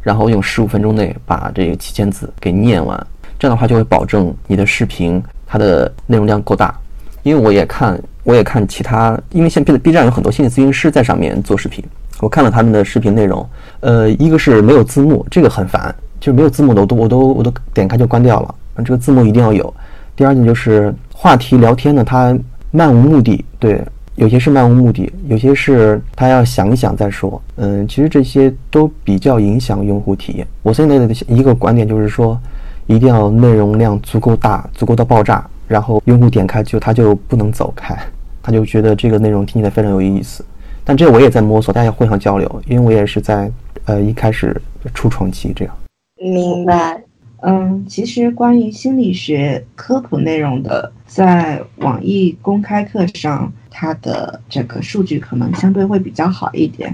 然后用十五分钟内把这个七千字给念完。这样的话就会保证你的视频它的内容量够大，因为我也看我也看其他，因为现在 B B 站有很多心理咨询师在上面做视频，我看了他们的视频内容，呃，一个是没有字幕，这个很烦，就是没有字幕的我都我都我都点开就关掉了，这个字幕一定要有。第二点就是话题聊天呢，它漫无目的，对，有些是漫无目的，有些是他要想一想再说，嗯，其实这些都比较影响用户体验。我现在的一个观点就是说。一定要内容量足够大，足够到爆炸，然后用户点开就他就不能走开，他就觉得这个内容听起来非常有意思。但这我也在摸索，大家互相交流，因为我也是在呃一开始初创期这样。明白。嗯，其实关于心理学科普内容的，在网易公开课上，它的这个数据可能相对会比较好一点。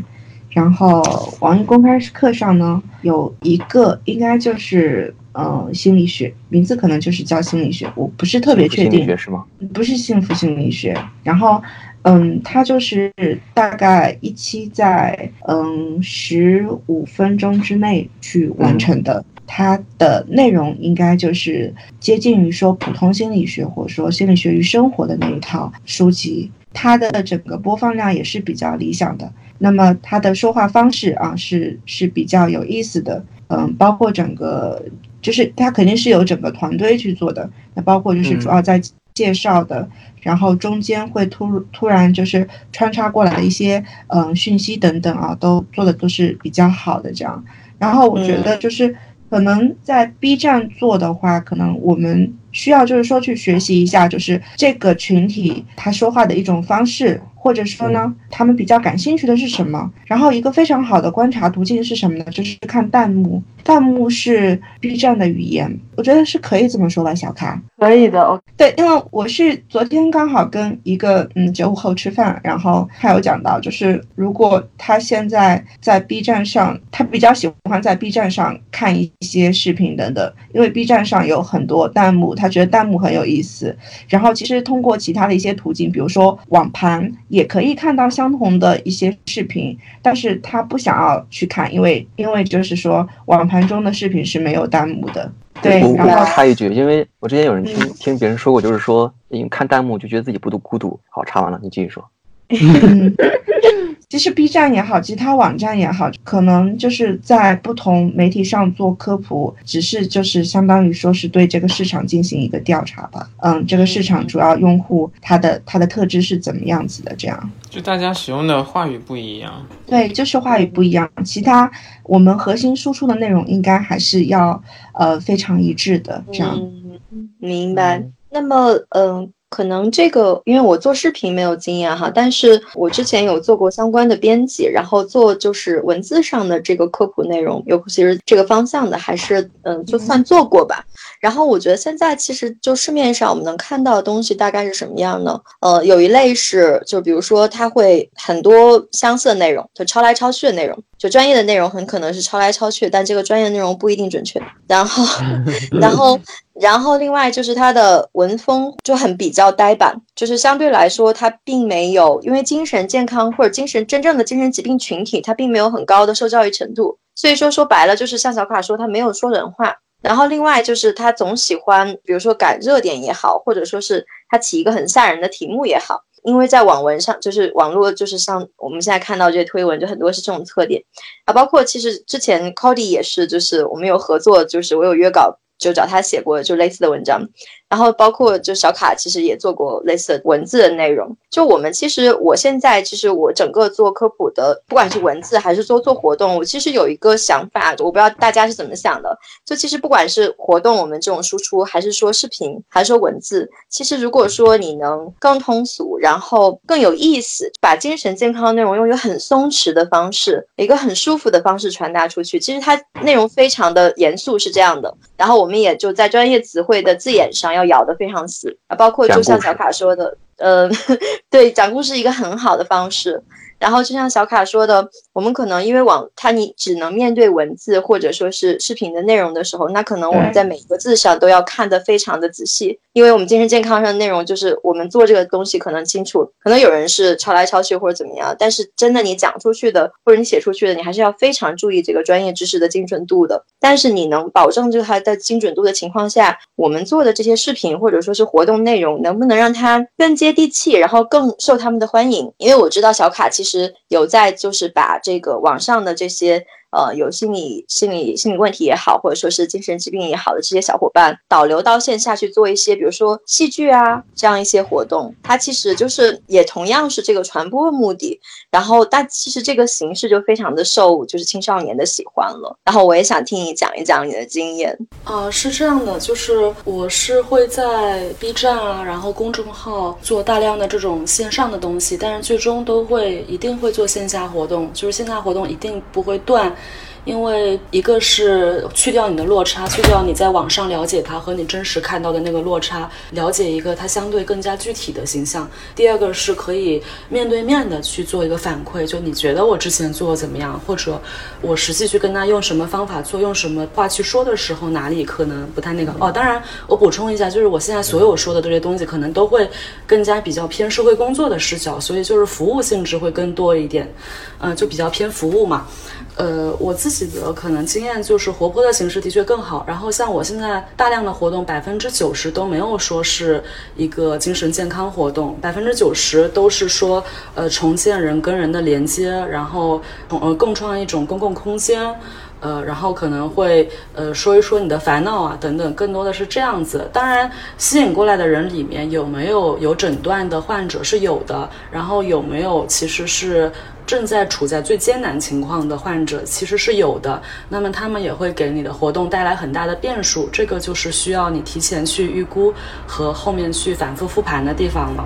然后网易公开课上呢，有一个应该就是。嗯，心理学名字可能就是叫心理学，我不是特别确定，是吗？不是幸福心理学。然后，嗯，它就是大概一期在嗯十五分钟之内去完成的，它的内容应该就是接近于说普通心理学或者说心理学与生活的那一套书籍，它的整个播放量也是比较理想的。那么它的说话方式啊是是比较有意思的，嗯，包括整个。就是他肯定是有整个团队去做的，那包括就是主要在介绍的，然后中间会突突然就是穿插过来的一些嗯讯息等等啊，都做的都是比较好的这样。然后我觉得就是可能在 B 站做的话，可能我们需要就是说去学习一下，就是这个群体他说话的一种方式。或者说呢，他们比较感兴趣的是什么？然后一个非常好的观察途径是什么呢？就是看弹幕。弹幕是 B 站的语言，我觉得是可以这么说吧，小卡。可以的，对，因为我是昨天刚好跟一个嗯九五后吃饭，然后他有讲到，就是如果他现在在 B 站上，他比较喜欢在 B 站上看一些视频等等，因为 B 站上有很多弹幕，他觉得弹幕很有意思。然后其实通过其他的一些途径，比如说网盘。也可以看到相同的一些视频，但是他不想要去看，因为因为就是说网盘中的视频是没有弹幕的。对，我我插一句，因为我之前有人听听别人说过，就是说因为看弹幕就觉得自己不独孤独。好，插完了，你继续说。其实 B 站也好，其他网站也好，可能就是在不同媒体上做科普，只是就是相当于说是对这个市场进行一个调查吧。嗯，这个市场主要用户他的他的特质是怎么样子的？这样，就大家使用的话语不一样。对，就是话语不一样，其他我们核心输出的内容应该还是要呃非常一致的。这样，明白。那么，嗯。可能这个，因为我做视频没有经验哈，但是我之前有做过相关的编辑，然后做就是文字上的这个科普内容，尤其是这个方向的，还是嗯，就算做过吧。然后我觉得现在其实就市面上我们能看到的东西大概是什么样呢？呃，有一类是，就比如说它会很多相似的内容，就抄来抄去的内容，就专业的内容很可能是抄来抄去，但这个专业内容不一定准确。然后，然后。然后，另外就是他的文风就很比较呆板，就是相对来说，他并没有因为精神健康或者精神真正的精神疾病群体，他并没有很高的受教育程度。所以说说白了，就是像小卡说，他没有说人话。然后另外就是他总喜欢，比如说赶热点也好，或者说是他起一个很吓人的题目也好，因为在网文上，就是网络，就是像我们现在看到这些推文，就很多是这种特点啊。包括其实之前 Cody 也是，就是我们有合作，就是我有约稿。就找他写过就类似的文章。然后包括就小卡其实也做过类似文字的内容。就我们其实我现在其实我整个做科普的，不管是文字还是说做活动，我其实有一个想法，我不知道大家是怎么想的。就其实不管是活动我们这种输出，还是说视频，还是说文字，其实如果说你能更通俗，然后更有意思，把精神健康内容用一个很松弛的方式，一个很舒服的方式传达出去，其实它内容非常的严肃，是这样的。然后我们也就在专业词汇的字眼上。要咬得非常死啊，包括就像小卡说的，呃，对，讲故事一个很好的方式。然后就像小卡说的，我们可能因为网它你只能面对文字或者说是视频的内容的时候，那可能我们在每一个字上都要看得非常的仔细，因为我们精神健康上的内容就是我们做这个东西可能清楚，可能有人是抄来抄去或者怎么样，但是真的你讲出去的或者你写出去的，你还是要非常注意这个专业知识的精准度的。但是你能保证这个它的精准度的情况下，我们做的这些视频或者说是活动内容，能不能让它更接地气，然后更受他们的欢迎？因为我知道小卡其实。实有在，就是把这个网上的这些。呃，有心理、心理、心理问题也好，或者说是精神疾病也好的这些小伙伴，导流到线下去做一些，比如说戏剧啊这样一些活动，它其实就是也同样是这个传播的目的。然后，但其实这个形式就非常的受就是青少年的喜欢了。然后，我也想听你讲一讲你的经验。啊，是这样的，就是我是会在 B 站啊，然后公众号做大量的这种线上的东西，但是最终都会一定会做线下活动，就是线下活动一定不会断。因为一个是去掉你的落差，去掉你在网上了解他和你真实看到的那个落差，了解一个他相对更加具体的形象。第二个是可以面对面的去做一个反馈，就你觉得我之前做的怎么样，或者我实际去跟他用什么方法做，用什么话去说的时候，哪里可能不太那个 哦。当然，我补充一下，就是我现在所有说的这些东西，可能都会更加比较偏社会工作的视角，所以就是服务性质会更多一点，嗯，就比较偏服务嘛。呃，我自己的可能经验就是活泼的形式的确更好。然后像我现在大量的活动，百分之九十都没有说是一个精神健康活动，百分之九十都是说呃重建人跟人的连接，然后呃共创一种公共空间，呃，然后可能会呃说一说你的烦恼啊等等，更多的是这样子。当然，吸引过来的人里面有没有有诊断的患者是有的，然后有没有其实是。正在处在最艰难情况的患者，其实是有的。那么他们也会给你的活动带来很大的变数，这个就是需要你提前去预估和后面去反复复盘的地方了。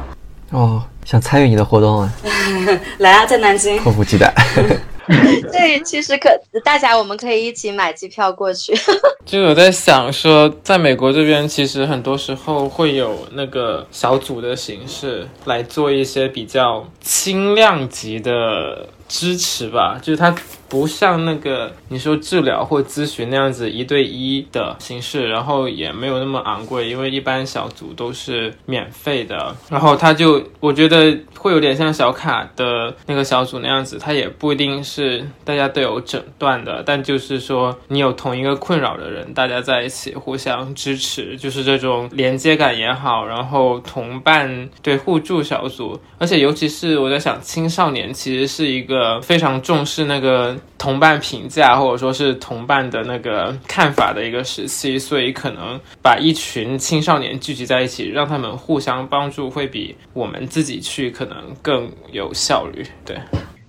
哦，想参与你的活动啊？来啊，在南京，迫不及待。对，其实可大家，我们可以一起买机票过去。就有在想说，在美国这边，其实很多时候会有那个小组的形式来做一些比较轻量级的支持吧，就是他。不像那个你说治疗或咨询那样子一对一的形式，然后也没有那么昂贵，因为一般小组都是免费的。然后他就我觉得会有点像小卡的那个小组那样子，他也不一定是大家都有诊断的，但就是说你有同一个困扰的人，大家在一起互相支持，就是这种连接感也好，然后同伴对互助小组，而且尤其是我在想青少年其实是一个非常重视那个。同伴评价或者说是同伴的那个看法的一个时期，所以可能把一群青少年聚集在一起，让他们互相帮助，会比我们自己去可能更有效率。对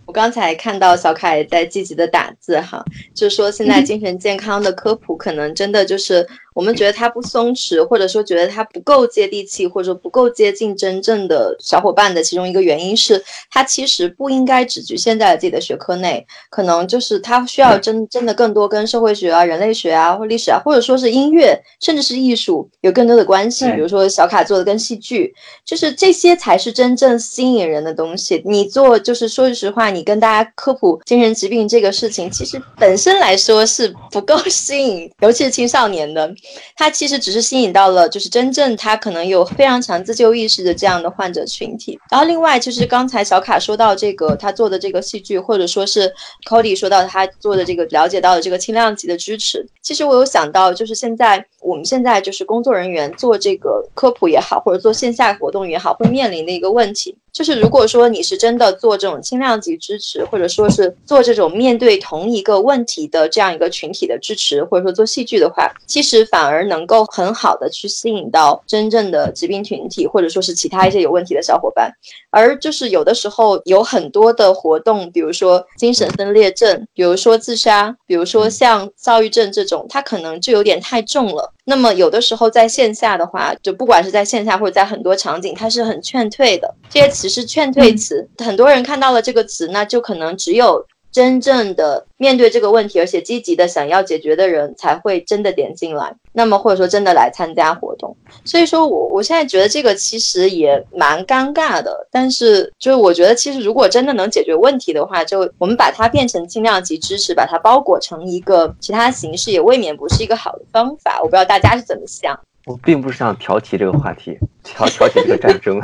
我刚才看到小凯在积极的打字哈，就说现在精神健康的科普可能真的就是。我们觉得它不松弛，或者说觉得它不够接地气，或者说不够接近真正的小伙伴的其中一个原因是，它其实不应该只局限在自己的学科内，可能就是它需要真真的更多跟社会学啊、人类学啊或历史啊，或者说是音乐，甚至是艺术有更多的关系。比如说小卡做的跟戏剧，就是这些才是真正吸引人的东西。你做就是说句实话，你跟大家科普精神疾病这个事情，其实本身来说是不够吸引，尤其是青少年的。他其实只是吸引到了，就是真正他可能有非常强自救意识的这样的患者群体。然后另外就是刚才小卡说到这个他做的这个戏剧，或者说是 Cody 说到他做的这个了解到的这个轻量级的支持。其实我有想到，就是现在我们现在就是工作人员做这个科普也好，或者做线下活动也好，会面临的一个问题。就是如果说你是真的做这种轻量级支持，或者说是做这种面对同一个问题的这样一个群体的支持，或者说做戏剧的话，其实反而能够很好的去吸引到真正的疾病群体，或者说是其他一些有问题的小伙伴。而就是有的时候有很多的活动，比如说精神分裂症，比如说自杀，比如说像躁郁症这种，它可能就有点太重了。那么有的时候在线下的话，就不管是在线下或者在很多场景，它是很劝退的。这些词是劝退词，很多人看到了这个词，那就可能只有。真正的面对这个问题，而且积极的想要解决的人，才会真的点进来。那么或者说真的来参加活动。所以说我我现在觉得这个其实也蛮尴尬的。但是就是我觉得其实如果真的能解决问题的话，就我们把它变成轻量级知识，把它包裹成一个其他形式，也未免不是一个好的方法。我不知道大家是怎么想。我并不是想挑起这个话题，挑挑起这个战争。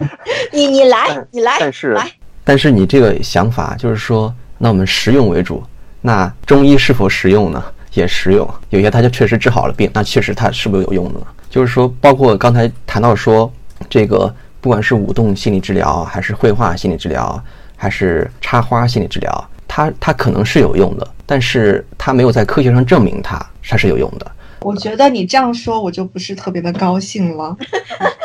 你你来你来，但是但是你这个想法就是说。那我们实用为主，那中医是否实用呢？也实用，有些它就确实治好了病，那确实它是不是有用的呢？就是说，包括刚才谈到说，这个不管是舞动心理治疗，还是绘画心理治疗，还是插花心理治疗，它它可能是有用的，但是它没有在科学上证明它它是有用的。我觉得你这样说，我就不是特别的高兴了，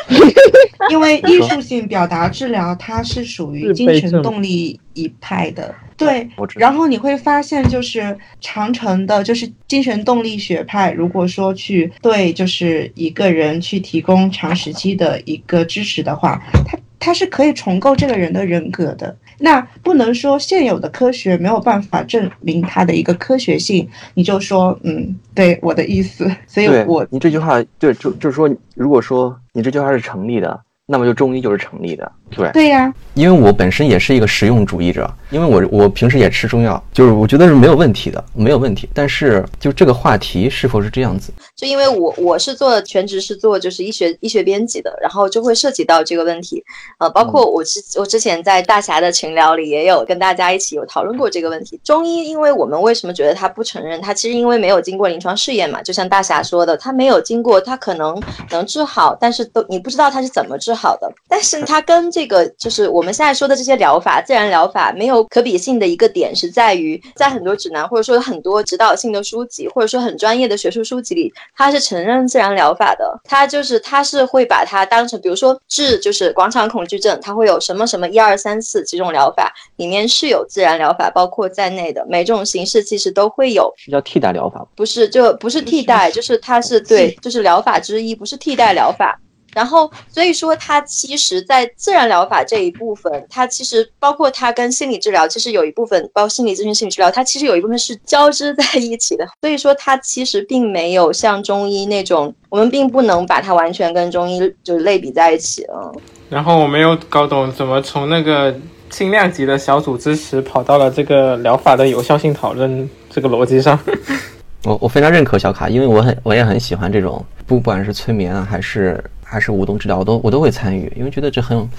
因为艺术性表达治疗它是属于精神动力一派的，对。然后你会发现，就是长城的，就是精神动力学派，如果说去对就是一个人去提供长时期的一个支持的话，他他是可以重构这个人的人格的。那不能说现有的科学没有办法证明它的一个科学性，你就说，嗯，对我的意思，所以我你这句话对，就就是说，如果说你这句话是成立的。那么就中医就是成立的，对对呀，因为我本身也是一个实用主义者，因为我我平时也吃中药，就是我觉得是没有问题的，没有问题。但是就这个话题是否是这样子？就因为我我是做全职是做就是医学医学编辑的，然后就会涉及到这个问题，呃，包括我之我之前在大侠的群聊里也有跟大家一起有讨论过这个问题。中医，因为我们为什么觉得他不承认？他其实因为没有经过临床试验嘛，就像大侠说的，他没有经过，他可能能治好，但是都你不知道他是怎么治好。好的，但是他跟这这个就是我们现在说的这些疗法，自然疗法没有可比性的一个点是在于，在很多指南或者说很多指导性的书籍，或者说很专业的学术书籍里，它是承认自然疗法的。它就是它是会把它当成，比如说治就是广场恐惧症，它会有什么什么一二三四几种疗法，里面是有自然疗法包括在内的，每种形式其实都会有。是叫替代疗法？不是，就不是替代，就是它是对，就是疗法之一，不是替代疗法。然后，所以说它其实，在自然疗法这一部分，它其实包括它跟心理治疗，其实有一部分，包括心理咨询、心理治疗，它其实有一部分是交织在一起的。所以说，它其实并没有像中医那种，我们并不能把它完全跟中医就是类比在一起啊。然后我没有搞懂，怎么从那个轻量级的小组支持，跑到了这个疗法的有效性讨论这个逻辑上。我我非常认可小卡，因为我很我也很喜欢这种，不管是催眠啊，还是还是舞动治疗，我都我都会参与，因为觉得这很有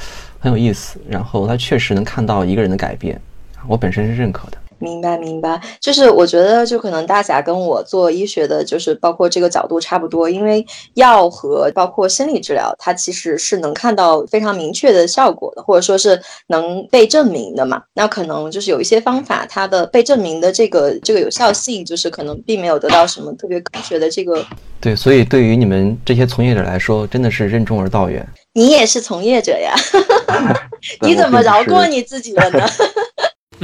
很有意思。然后他确实能看到一个人的改变，我本身是认可的。明白明白，就是我觉得就可能大侠跟我做医学的，就是包括这个角度差不多，因为药和包括心理治疗，它其实是能看到非常明确的效果的，或者说是能被证明的嘛。那可能就是有一些方法，它的被证明的这个这个有效性，就是可能并没有得到什么特别科学的这个。对，所以对于你们这些从业者来说，真的是任重而道远。你也是从业者呀，你怎么饶过你自己了呢？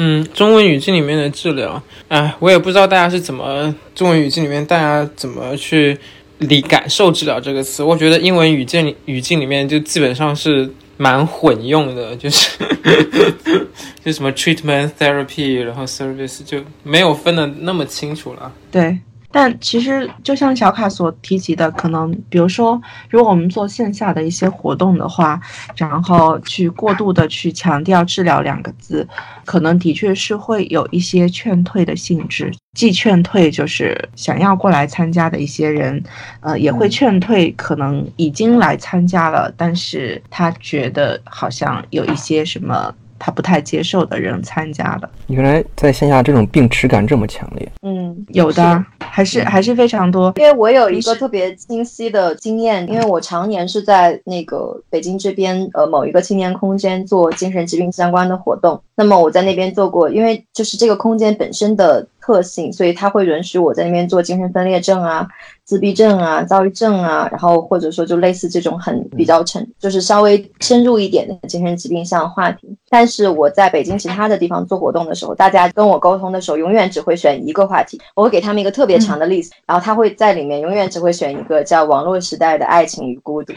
嗯，中文语境里面的治疗，哎，我也不知道大家是怎么中文语境里面大家怎么去理感受治疗这个词。我觉得英文语境语境里面就基本上是蛮混用的，就是 就什么 treatment therapy，然后 service 就没有分的那么清楚了。对。但其实，就像小卡所提及的，可能比如说，如果我们做线下的一些活动的话，然后去过度的去强调“治疗”两个字，可能的确是会有一些劝退的性质。既劝退就是想要过来参加的一些人，呃，也会劝退可能已经来参加了，但是他觉得好像有一些什么。他不太接受的人参加的，原来在线下这种病耻感这么强烈。嗯，有的还是还是非常多。因为我有一个特别清晰的经验，因为我常年是在那个北京这边呃某一个青年空间做精神疾病相关的活动。那么我在那边做过，因为就是这个空间本身的特性，所以它会允许我在那边做精神分裂症啊。自闭症啊，躁郁症啊，然后或者说就类似这种很比较沉，就是稍微深入一点的精神疾病像话题。但是我在北京其他的地方做活动的时候，大家跟我沟通的时候，永远只会选一个话题。我会给他们一个特别长的 list，然后他会在里面永远只会选一个叫“网络时代的爱情与孤独”，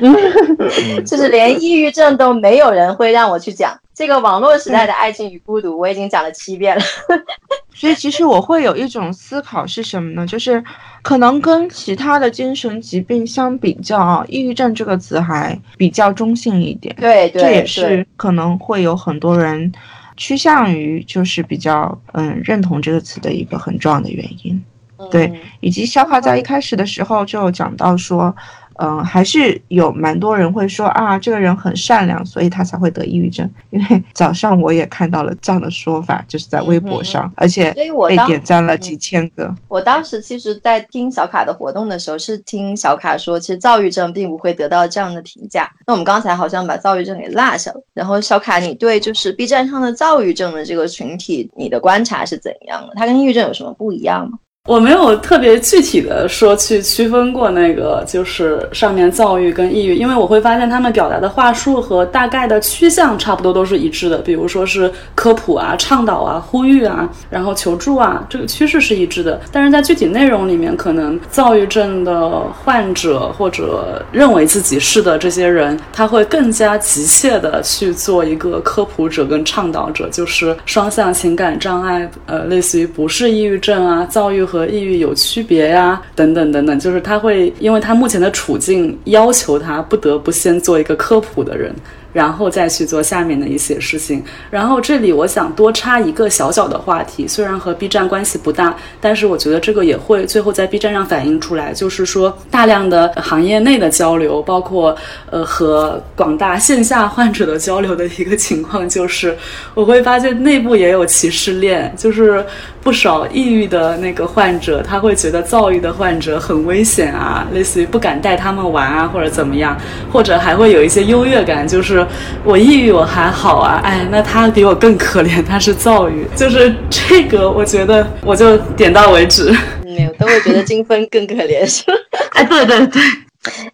就是连抑郁症都没有人会让我去讲这个网络时代的爱情与孤独，我已经讲了七遍了。所以其实我会有一种思考是什么呢？就是可能跟其他的精神疾病相比较，抑郁症这个词还比较中性一点。对，这也是可能会有很多人趋向于就是比较嗯认同这个词的一个很重要的原因。对，以及小卡在一开始的时候就讲到说。嗯，还是有蛮多人会说啊，这个人很善良，所以他才会得抑郁症。因为 早上我也看到了这样的说法，就是在微博上，而且被点赞了几千个。我当时其实，在听小卡的活动的时候，是听小卡说，其实躁郁症并不会得到这样的评价。那我们刚才好像把躁郁症给落下了。然后小卡，你对就是 B 站上的躁郁症的这个群体，你的观察是怎样的？它跟抑郁症有什么不一样吗？我没有特别具体的说去区分过那个，就是上面躁郁跟抑郁，因为我会发现他们表达的话术和大概的趋向差不多都是一致的，比如说是科普啊、倡导啊、呼吁啊，然后求助啊，这个趋势是一致的。但是在具体内容里面，可能躁郁症的患者或者认为自己是的这些人，他会更加急切的去做一个科普者跟倡导者，就是双向情感障碍，呃，类似于不是抑郁症啊，躁郁。和和抑郁有区别呀，等等等等，就是他会因为他目前的处境要求他不得不先做一个科普的人。然后再去做下面的一些事情。然后这里我想多插一个小小的话题，虽然和 B 站关系不大，但是我觉得这个也会最后在 B 站上反映出来，就是说大量的行业内的交流，包括呃和广大线下患者的交流的一个情况，就是我会发现内部也有歧视链，就是不少抑郁的那个患者，他会觉得躁郁的患者很危险啊，类似于不敢带他们玩啊，或者怎么样，或者还会有一些优越感，就是我抑郁我还好啊，哎，那他比我更可怜，他是躁郁，就是这个，我觉得我就点到为止。没有，都会觉得金分更可怜，是吧？哎，对对对。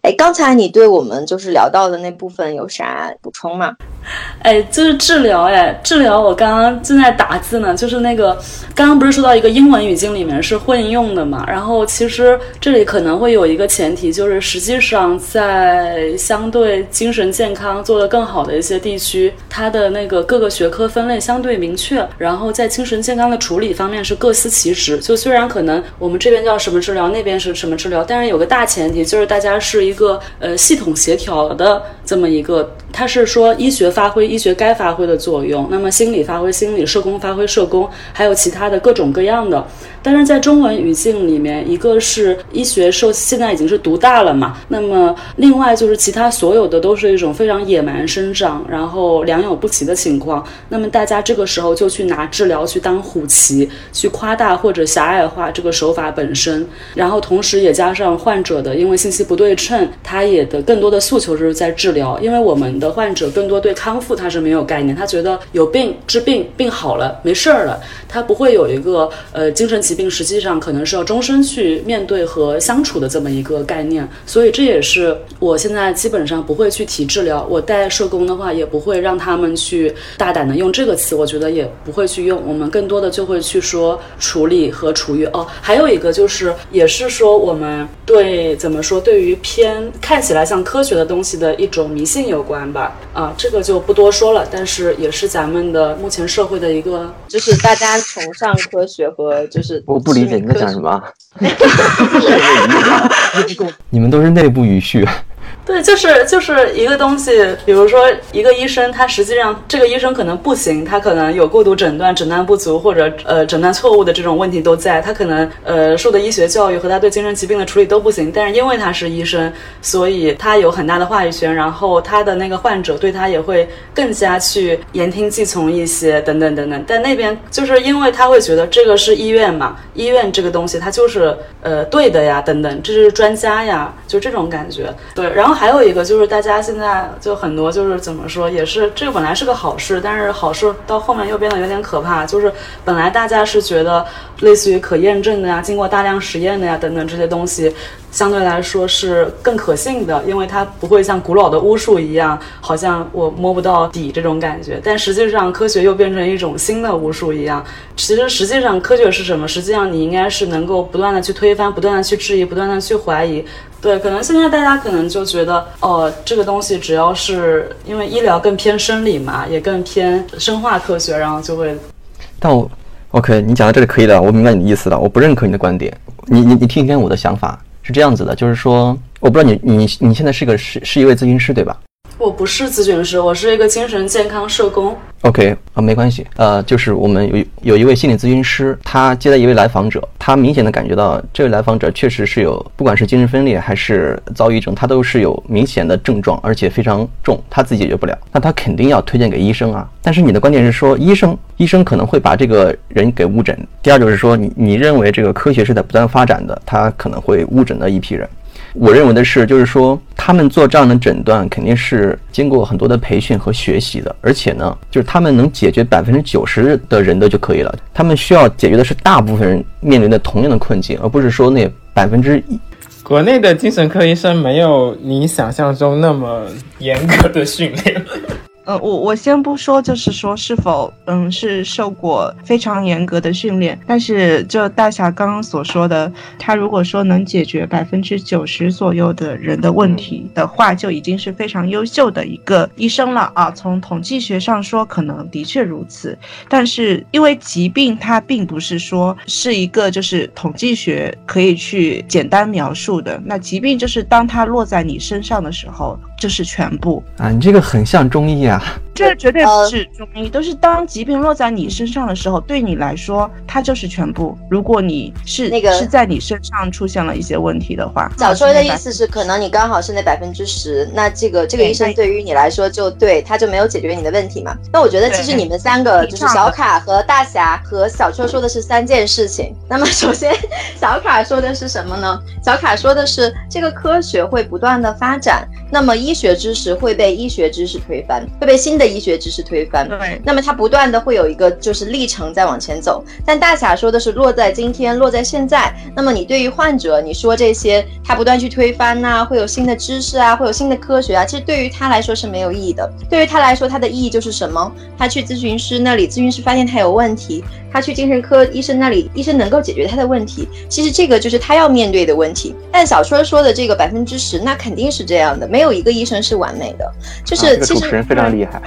哎，刚才你对我们就是聊到的那部分有啥补充吗？哎，就是治疗，哎，治疗，我刚刚正在打字呢。就是那个，刚刚不是说到一个英文语境里面是混用的嘛？然后其实这里可能会有一个前提，就是实际上在相对精神健康做得更好的一些地区，它的那个各个学科分类相对明确，然后在精神健康的处理方面是各司其职。就虽然可能我们这边叫什么治疗，那边是什么治疗，但是有个大前提，就是大家是一个呃系统协调的这么一个，它是说医学。发挥医学该发挥的作用，那么心理发挥心理，社工发挥社工，还有其他的各种各样的。但是在中文语境里面，一个是医学受现在已经是独大了嘛，那么另外就是其他所有的都是一种非常野蛮生长，然后良莠不齐的情况。那么大家这个时候就去拿治疗去当虎旗，去夸大或者狭隘化这个手法本身，然后同时也加上患者的因为信息不对称，他也的更多的诉求就是在治疗，因为我们的患者更多对康复他是没有概念，他觉得有病治病病好了没事儿了，他不会有一个呃精神疾病实际上可能是要终身去面对和相处的这么一个概念，所以这也是我现在基本上不会去提治疗。我带社工的话，也不会让他们去大胆的用这个词，我觉得也不会去用。我们更多的就会去说处理和处愈。哦，还有一个就是，也是说我们对怎么说，对于偏看起来像科学的东西的一种迷信有关吧。啊，这个就不多说了。但是也是咱们的目前社会的一个，就是大家崇尚科学和就是。我不理解你在讲什么。你们都是内部语序。对，就是就是一个东西，比如说一个医生，他实际上这个医生可能不行，他可能有过度诊断、诊断不足或者呃诊断错误的这种问题都在，他可能呃受的医学教育和他对精神疾病的处理都不行，但是因为他是医生，所以他有很大的话语权，然后他的那个患者对他也会更加去言听计从一些，等等等等。但那边就是因为他会觉得这个是医院嘛，医院这个东西它就是呃对的呀，等等，这是专家呀，就这种感觉。对，然后。还有一个就是，大家现在就很多就是怎么说，也是这个本来是个好事，但是好事到后面又变得有点可怕。就是本来大家是觉得类似于可验证的呀、经过大量实验的呀等等这些东西，相对来说是更可信的，因为它不会像古老的巫术一样，好像我摸不到底这种感觉。但实际上，科学又变成一种新的巫术一样。其实实际上，科学是什么？实际上你应该是能够不断的去推翻、不断的去质疑、不断的去怀疑。对，可能现在大家可能就觉得，哦，这个东西只要是因为医疗更偏生理嘛，也更偏生化科学，然后就会。但我，OK，你讲到这里可以了，我明白你的意思了。我不认可你的观点，你你你听一听我的想法是这样子的，就是说，我不知道你你你现在是个是是一位咨询师对吧？我不是咨询师，我是一个精神健康社工。OK 啊，没关系。呃，就是我们有有一位心理咨询师，他接待一位来访者，他明显的感觉到这位来访者确实是有，不管是精神分裂还是躁郁症，他都是有明显的症状，而且非常重，他自己解决不了，那他肯定要推荐给医生啊。但是你的观点是说，医生医生可能会把这个人给误诊。第二就是说，你你认为这个科学是在不断发展的，他可能会误诊了一批人。我认为的是，就是说，他们做这样的诊断肯定是经过很多的培训和学习的，而且呢，就是他们能解决百分之九十的人的就可以了。他们需要解决的是大部分人面临的同样的困境，而不是说那百分之一。国内的精神科医生没有你想象中那么严格的训练。呃，我我先不说，就是说是否嗯是受过非常严格的训练，但是就大侠刚刚所说的，他如果说能解决百分之九十左右的人的问题的话，就已经是非常优秀的一个医生了啊。从统计学上说，可能的确如此，但是因为疾病它并不是说是一个就是统计学可以去简单描述的，那疾病就是当它落在你身上的时候，这是全部啊。你这个很像中医啊。这绝对不是中医，都是当疾病落在你身上的时候，对你来说它就是全部。如果你是那个是在你身上出现了一些问题的话，小说的意思是，可能你刚好是那百分之十，那这个这个医生对于你来说就对他就没有解决你的问题嘛？那我觉得其实你们三个就是小卡和大侠和小车说的是三件事情。那么首先小卡说的是什么呢？小卡说的是这个科学会不断的发展，那么医学知识会被医学知识推翻，会被新的医学知识推翻。对，那么它不断的会有一个就是历程在往前走。但大侠说的是落在今天，落在现在。那么你对于患者，你说这些，他不断去推翻呐、会有新的知识啊，会有新的科学啊，其实对于他来说是没有意义的。对于他来说，他的意义就是什么？他去咨询师那里，咨询师发现他有问题，他去精神科医生那里，医生能够解决他的问题。其实这个就是他要面对的问题。但小说说的这个百分之十，那肯定是这样的，没有一个医生是完美的。就是、啊、这个其实主持人非常厉害。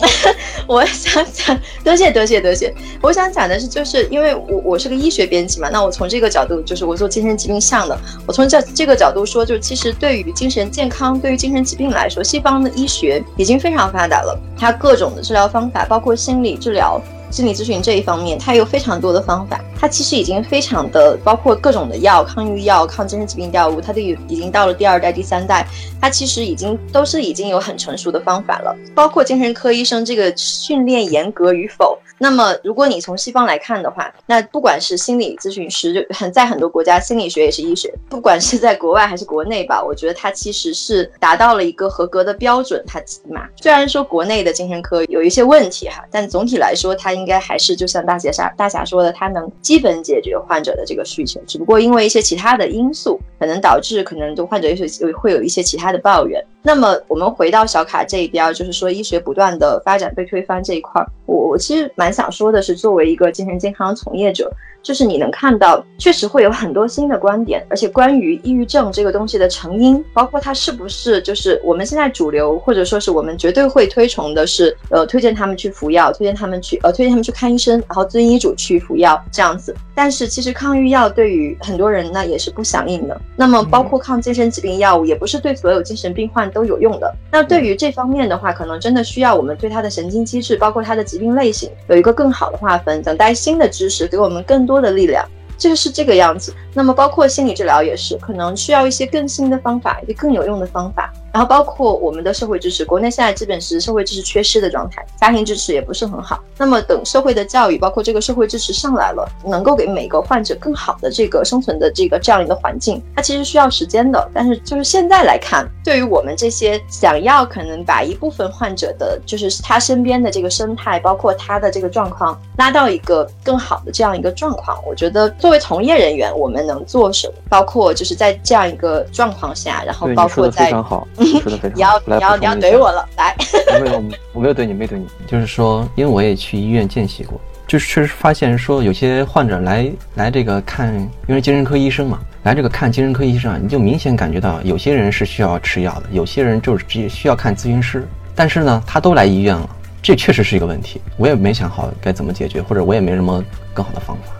我想讲，多谢多谢多谢。我想讲的是，就是因为我我是个医学编辑嘛，那我从这个角度，就是我做精神疾病项的，我从这这个角度说，就是其实对于精神健康，对于精神疾病来说，西方的医学已经非常发达了，它各种的治疗方法，包括心理治疗。心理咨询这一方面，它有非常多的方法，它其实已经非常的包括各种的药、抗抑郁药、抗精神疾病药物，它都已已经到了第二代、第三代，它其实已经都是已经有很成熟的方法了。包括精神科医生这个训练严格与否，那么如果你从西方来看的话，那不管是心理咨询师，就很在很多国家，心理学也是医学，不管是在国外还是国内吧，我觉得它其实是达到了一个合格的标准，它起码虽然说国内的精神科有一些问题哈，但总体来说它。应该还是就像大侠大侠说的，它能基本解决患者的这个需求，只不过因为一些其他的因素，可能导致可能对患者有会有一些其他的抱怨。那么我们回到小卡这一边，就是说医学不断的发展被推翻这一块，我我其实蛮想说的是，作为一个精神健康从业者。就是你能看到，确实会有很多新的观点，而且关于抑郁症这个东西的成因，包括它是不是就是我们现在主流，或者说是我们绝对会推崇的是，呃，推荐他们去服药，推荐他们去，呃，推荐他们去看医生，然后遵医嘱去服药这样子。但是其实抗抑郁药对于很多人呢也是不响应的。那么包括抗精神疾病药物，也不是对所有精神病患都有用的。那对于这方面的话，可能真的需要我们对它的神经机制，包括它的疾病类型，有一个更好的划分，等待新的知识给我们更多的力量。这个是这个样子。那么包括心理治疗也是，可能需要一些更新的方法，一些更有用的方法。然后包括我们的社会支持，国内现在基本是社会支持缺失的状态，家庭支持也不是很好。那么等社会的教育，包括这个社会支持上来了，能够给每个患者更好的这个生存的这个这样一个环境，它其实需要时间的。但是就是现在来看，对于我们这些想要可能把一部分患者的，就是他身边的这个生态，包括他的这个状况拉到一个更好的这样一个状况，我觉得作为从业人员，我们能做什么？包括就是在这样一个状况下，然后包括在非常好。说的非常你要你要你要怼我了，来，没有我没有怼你，没怼你，就是说，因为我也去医院见习过，就是确实发现说有些患者来来这个看，因为精神科医生嘛，来这个看精神科医生啊，你就明显感觉到有些人是需要吃药的，有些人就是直接需要看咨询师，但是呢，他都来医院了，这确实是一个问题，我也没想好该怎么解决，或者我也没什么更好的方法。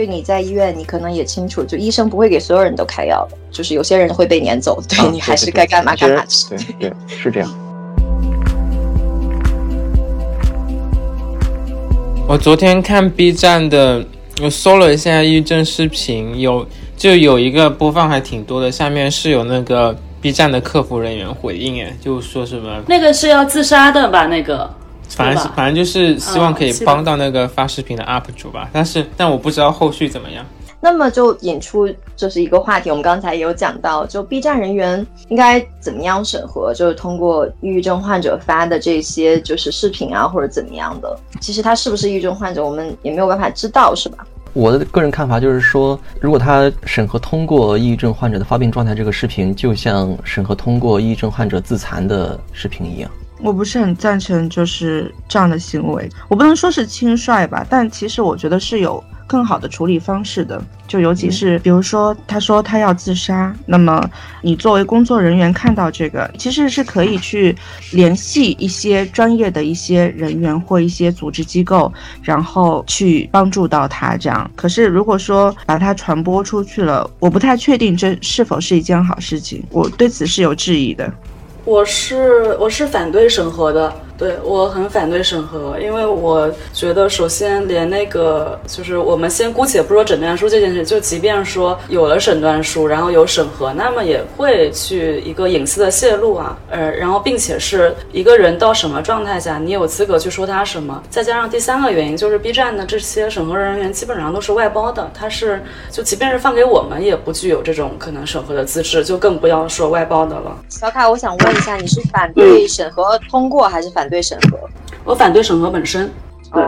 对，你在医院，你可能也清楚，就医生不会给所有人都开药的，就是有些人会被撵走，对、啊、你还是该干嘛干嘛去。对对，是这样。我昨天看 B 站的，我搜了一下抑郁症视频，有就有一个播放还挺多的，下面是有那个 B 站的客服人员回应，哎，就说什么那个是要自杀的吧？那个。反正反正就是希望可以帮到那个发视频的 UP 主吧，但是但我不知道后续怎么样。那么就引出就是一个话题，我们刚才也有讲到，就 B 站人员应该怎么样审核，就是通过抑郁症患者发的这些就是视频啊或者怎么样的，其实他是不是抑郁症患者，我们也没有办法知道，是吧？我的个人看法就是说，如果他审核通过抑郁症患者的发病状态这个视频，就像审核通过抑郁症患者自残的视频一样。我不是很赞成就是这样的行为，我不能说是轻率吧，但其实我觉得是有更好的处理方式的。就尤其是比如说，他说他要自杀，那么你作为工作人员看到这个，其实是可以去联系一些专业的一些人员或一些组织机构，然后去帮助到他这样。可是如果说把它传播出去了，我不太确定这是否是一件好事情，我对此是有质疑的。我是我是反对审核的，对我很反对审核，因为我觉得首先连那个就是我们先姑且不说诊断书这件事，就即便说有了诊断书，然后有审核，那么也会去一个隐私的泄露啊，呃，然后并且是一个人到什么状态下，你有资格去说他什么？再加上第三个原因，就是 B 站的这些审核人员基本上都是外包的，他是就即便是放给我们，也不具有这种可能审核的资质，就更不要说外包的了。小卡，我想问一下，你是反对审核通过还是反对审核？我反对审核本身。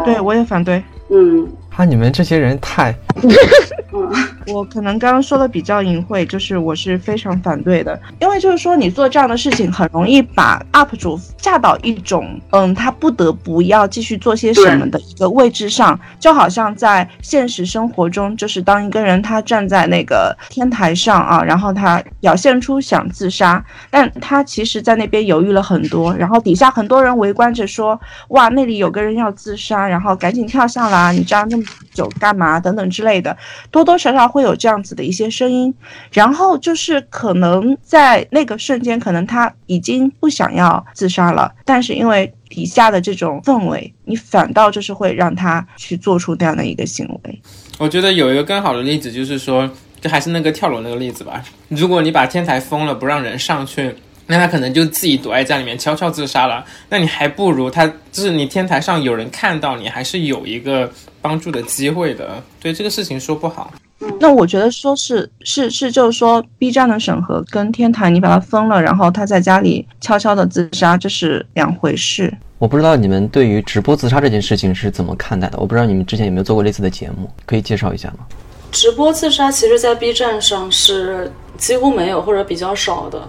对，我也反对。嗯，啊，你们这些人太 我可能刚刚说的比较隐晦，就是我是非常反对的，因为就是说你做这样的事情，很容易把 UP 主架到一种，嗯，他不得不要继续做些什么的一个位置上，就好像在现实生活中，就是当一个人他站在那个天台上啊，然后他表现出想自杀，但他其实在那边犹豫了很多，然后底下很多人围观着说，哇，那里有个人要自杀，然后赶紧跳下来，你站那就干嘛？等等之类的，多多少少。会有这样子的一些声音，然后就是可能在那个瞬间，可能他已经不想要自杀了，但是因为底下的这种氛围，你反倒就是会让他去做出那样的一个行为。我觉得有一个更好的例子，就是说，就还是那个跳楼那个例子吧。如果你把天台封了，不让人上去，那他可能就自己躲在家里面悄悄自杀了。那你还不如他，就是你天台上有人看到你，还是有一个帮助的机会的。对这个事情说不好。那我觉得说是是是，就是说 B 站的审核跟天台你把它封了，然后他在家里悄悄的自杀，这是两回事。我不知道你们对于直播自杀这件事情是怎么看待的？我不知道你们之前有没有做过类似的节目，可以介绍一下吗？直播自杀其实，在 B 站上是几乎没有或者比较少的。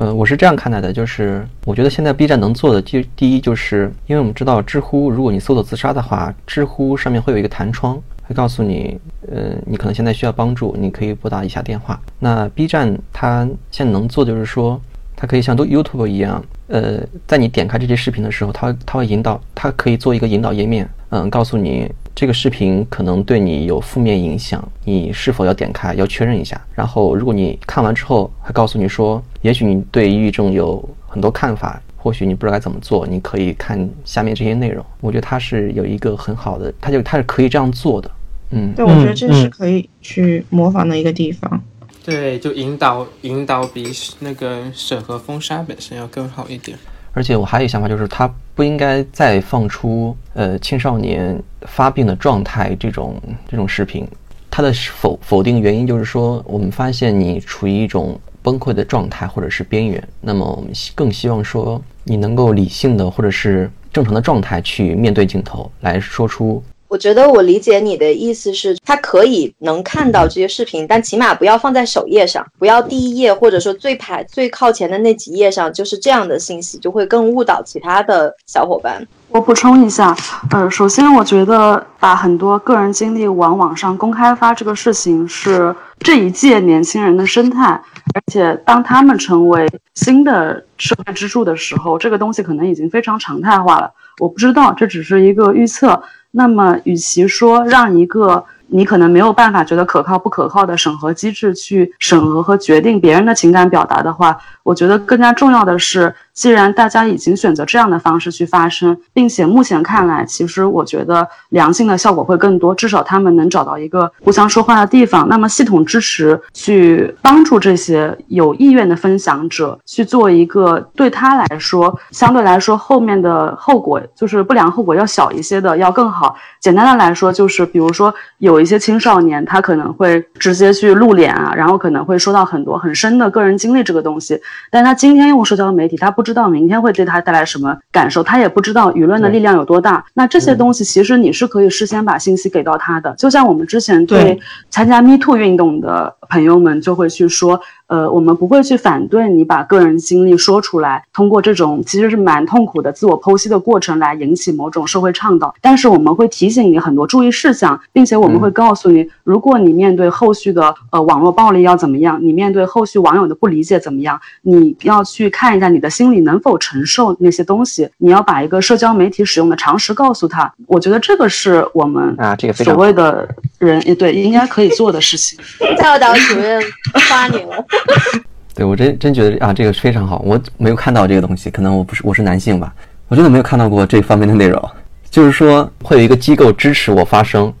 呃，我是这样看待的，就是我觉得现在 B 站能做的，就第一就是因为我们知道知乎，如果你搜索自杀的话，知乎上面会有一个弹窗。会告诉你，呃，你可能现在需要帮助，你可以拨打以下电话。那 B 站它现在能做，就是说，它可以像都 YouTube 一样，呃，在你点开这些视频的时候，它它会引导，它可以做一个引导页面，嗯，告诉你这个视频可能对你有负面影响，你是否要点开，要确认一下。然后，如果你看完之后，还告诉你说，也许你对抑郁症有很多看法。或许你不知道该怎么做，你可以看下面这些内容。我觉得它是有一个很好的，它就它是可以这样做的。嗯，对，我觉得这是可以去模仿的一个地方。对，就引导引导比那个审核封杀本身要更好一点。而且我还有一想法，就是它不应该再放出呃青少年发病的状态这种这种视频。它的否否定原因就是说，我们发现你处于一种崩溃的状态或者是边缘，那么我们更希望说你能够理性的或者是正常的状态去面对镜头，来说出。我觉得我理解你的意思是，他可以能看到这些视频，但起码不要放在首页上，不要第一页或者说最排最靠前的那几页上，就是这样的信息就会更误导其他的小伙伴。我补充一下，呃，首先我觉得把很多个人经历往网上公开发这个事情是这一届年轻人的生态，而且当他们成为新的社会支柱的时候，这个东西可能已经非常常态化了。我不知道，这只是一个预测。那么，与其说让一个你可能没有办法觉得可靠不可靠的审核机制去审核和决定别人的情感表达的话，我觉得更加重要的是。既然大家已经选择这样的方式去发声，并且目前看来，其实我觉得良性的效果会更多，至少他们能找到一个互相说话的地方。那么系统支持去帮助这些有意愿的分享者去做一个对他来说相对来说后面的后果就是不良后果要小一些的要更好。简单的来说，就是比如说有一些青少年他可能会直接去露脸啊，然后可能会说到很多很深的个人经历这个东西，但他今天用社交媒体，他不知。知道明天会对他带来什么感受，他也不知道舆论的力量有多大。那这些东西其实你是可以事先把信息给到他的，就像我们之前对参加 Me Too 运动的朋友们就会去说。呃，我们不会去反对你把个人经历说出来，通过这种其实是蛮痛苦的自我剖析的过程来引起某种社会倡导。但是我们会提醒你很多注意事项，并且我们会告诉你，如果你面对后续的呃网络暴力要怎么样，你面对后续网友的不理解怎么样，你要去看一下你的心理能否承受那些东西。你要把一个社交媒体使用的常识告诉他。我觉得这个是我们啊，这个所谓的人也对应该可以做的事情。教导主任夸你了。对我真真觉得啊，这个非常好。我没有看到这个东西，可能我不是我是男性吧。我真的没有看到过这方面的内容，就是说会有一个机构支持我发声，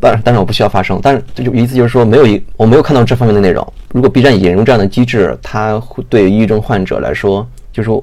当然，当然我不需要发声，但是就意思就是说没有一我没有看到这方面的内容。如果 B 站引入这样的机制，它会对抑郁症患者来说，就是说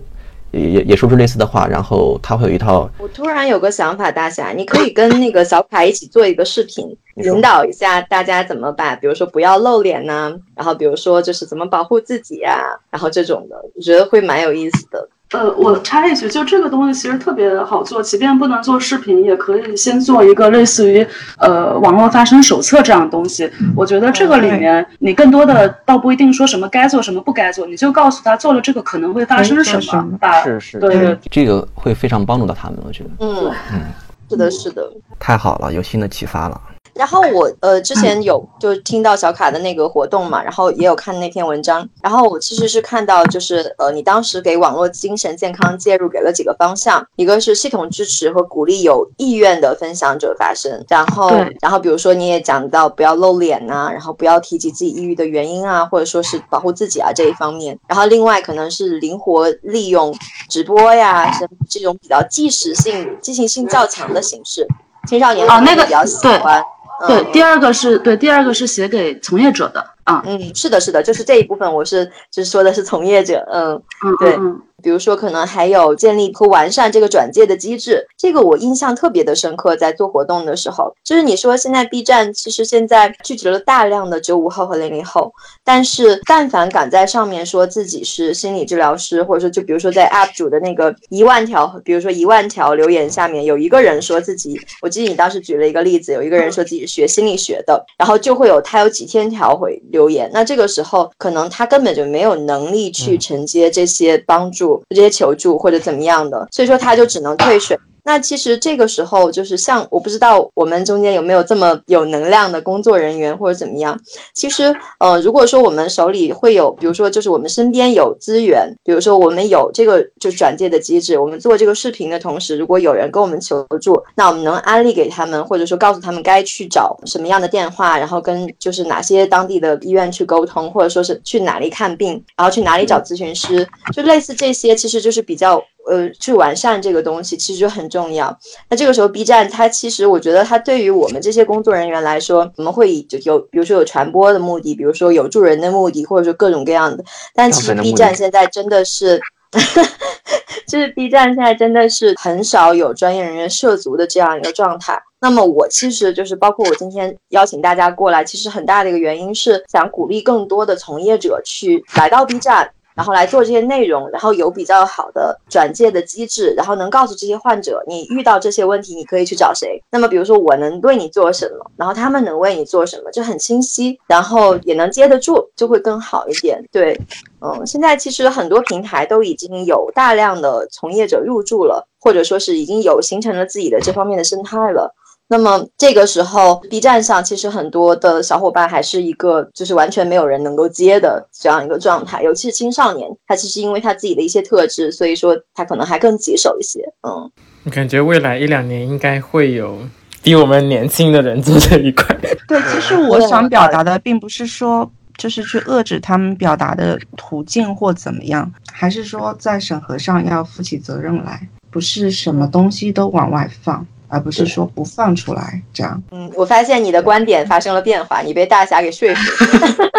也也也说出类似的话，然后他会有一套。我突然有个想法，大侠，你可以跟那个小凯一起做一个视频，引导一下大家怎么办，比如说不要露脸呐、然后比如说就是怎么保护自己呀、然后这种的，我觉得会蛮有意思的。呃，我插一句，就这个东西其实特别好做，即便不能做视频，也可以先做一个类似于呃网络发声手册这样的东西。我觉得这个里面，你更多的倒不一定说什么该做什么不该做，你就告诉他做了这个可能会发生什么把是是对对这个会非常帮助到他们，我觉得嗯嗯，是的，是的。太好了，有新的启发了。然后我呃之前有就听到小卡的那个活动嘛，然后也有看那篇文章，然后我其实是看到就是呃你当时给网络精神健康介入给了几个方向，一个是系统支持和鼓励有意愿的分享者发声，然后然后比如说你也讲到不要露脸呐、然后不要提及自己抑郁的原因啊，或者说是保护自己啊这一方面，然后另外可能是灵活利用直播呀，什么这种比较即时性、即兴性较强的形式，青少年哦那个比较喜对。欢。对，嗯第二个是对，第二个是写给从业者的啊，嗯，是的，是的，就是这一部分，我是就是说的是从业者，嗯，嗯对。嗯嗯。比如说可能还有建立和完善这个转介的机制，这个我印象特别的深刻，在做活动的时候，就是你说现在 B 站其实现在聚集了大量的九五后和零零后，但是但凡敢在上面说自己是心理治疗师，或者说就比如说在 UP 主的那个一万条，比如说一万条留言下面有一个人说自己，我记得你当时举了一个例子，有一个人说自己是学心理学的，然后就会有他有几千条回留言，那这个时候可能他根本就没有能力去承接这些帮助、这些求助或者怎么样的，所以说他就只能退水。那其实这个时候就是像我不知道我们中间有没有这么有能量的工作人员或者怎么样。其实呃，如果说我们手里会有，比如说就是我们身边有资源，比如说我们有这个就转介的机制，我们做这个视频的同时，如果有人跟我们求助，那我们能安利给他们，或者说告诉他们该去找什么样的电话，然后跟就是哪些当地的医院去沟通，或者说是去哪里看病，然后去哪里找咨询师，就类似这些，其实就是比较。呃，去完善这个东西其实就很重要。那这个时候，B 站它其实我觉得它对于我们这些工作人员来说，我们会以就有比如说有传播的目的，比如说有助人的目的，或者说各种各样的。但其实 B 站现在真的是，就是 B 站现在真的是很少有专业人员涉足的这样一个状态。那么我其实就是包括我今天邀请大家过来，其实很大的一个原因是想鼓励更多的从业者去来到 B 站。然后来做这些内容，然后有比较好的转介的机制，然后能告诉这些患者，你遇到这些问题，你可以去找谁。那么比如说我能为你做什么，然后他们能为你做什么，就很清晰，然后也能接得住，就会更好一点。对，嗯，现在其实很多平台都已经有大量的从业者入驻了，或者说是已经有形成了自己的这方面的生态了。那么这个时候，B 站上其实很多的小伙伴还是一个就是完全没有人能够接的这样一个状态，尤其是青少年，他其实因为他自己的一些特质，所以说他可能还更棘手一些。嗯，我感觉未来一两年应该会有比我们年轻的人做这一块。对，其实我想表达的并不是说就是去遏制他们表达的途径或怎么样，还是说在审核上要负起责任来，不是什么东西都往外放。而不是说不放出来这样。嗯，我发现你的观点发生了变化，你被大侠给说服了。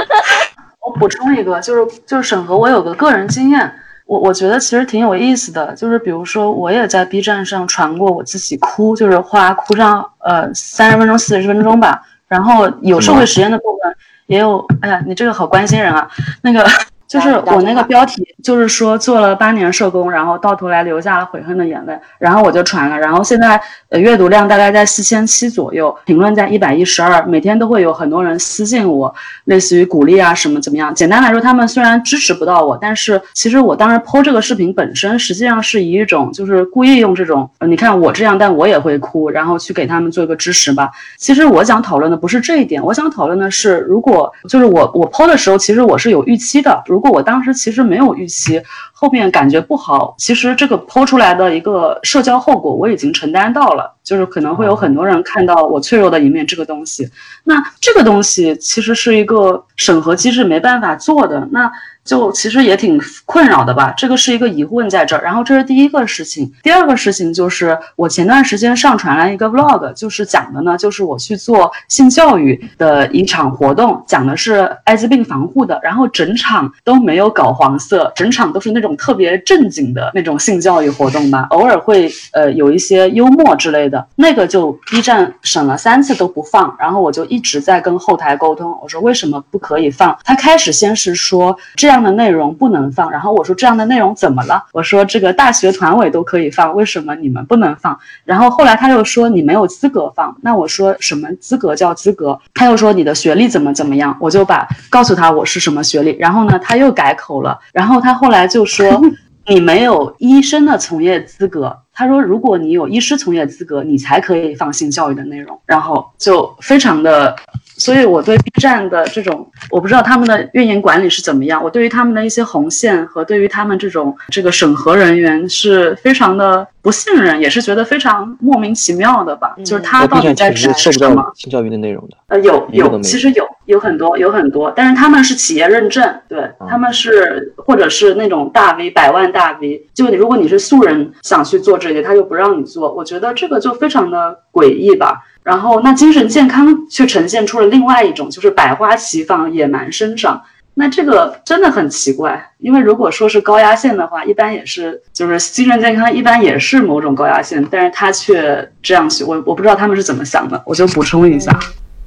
我补充一个，就是就是审核，我有个个人经验，我我觉得其实挺有意思的，就是比如说我也在 B 站上传过我自己哭，就是花哭上呃三十分钟四十分钟吧，然后有社会实验的部分，也有，哎呀，你这个好关心人啊，那个。就是我那个标题，就是说做了八年社工，然后到头来留下了悔恨的眼泪，然后我就传了，然后现在呃阅读量大概在四千七左右，评论在一百一十二，每天都会有很多人私信我，类似于鼓励啊什么怎么样。简单来说，他们虽然支持不到我，但是其实我当时剖这个视频本身，实际上是以一种就是故意用这种，呃、你看我这样，但我也会哭，然后去给他们做一个支持吧。其实我想讨论的不是这一点，我想讨论的是，如果就是我我剖的时候，其实我是有预期的。如果我当时其实没有预期，后面感觉不好，其实这个剖出来的一个社交后果我已经承担到了，就是可能会有很多人看到我脆弱的一面这个东西。那这个东西其实是一个审核机制没办法做的。那就其实也挺困扰的吧。这个是一个疑问在这儿。然后这是第一个事情，第二个事情就是我前段时间上传了一个 vlog，就是讲的呢，就是我去做性教育的一场活动，讲的是艾滋病防护的。然后整场都没有搞黄色，整场都是那种特别正经的那种性教育活动吧，偶尔会呃有一些幽默之类的。那个就 B 站审了三次都不放，然后我就一直在跟后台沟通，我说为什么不可以放？他开始先是说这样样的内容不能放，然后我说这样的内容怎么了？我说这个大学团委都可以放，为什么你们不能放？然后后来他又说你没有资格放，那我说什么资格叫资格？他又说你的学历怎么怎么样？我就把告诉他我是什么学历，然后呢他又改口了，然后他后来就说 你没有医生的从业资格。他说如果你有医师从业资格，你才可以放性教育的内容，然后就非常的。所以，我对 B 站的这种，我不知道他们的运营管理是怎么样。我对于他们的一些红线和对于他们这种这个审核人员是非常的不信任，也是觉得非常莫名其妙的吧。就是他到底在支持什么性教育的内容的。呃，有有，其实有有很多有很多，但是他们是企业认证，对他们是或者是那种大 V 百万大 V，就你如果你是素人想去做这些，他又不让你做。我觉得这个就非常的诡异吧。然后，那精神健康却呈现出了另外一种，就是百花齐放、野蛮生长。那这个真的很奇怪，因为如果说是高压线的话，一般也是，就是精神健康一般也是某种高压线，但是他却这样去，我我不知道他们是怎么想的，我就补充一下。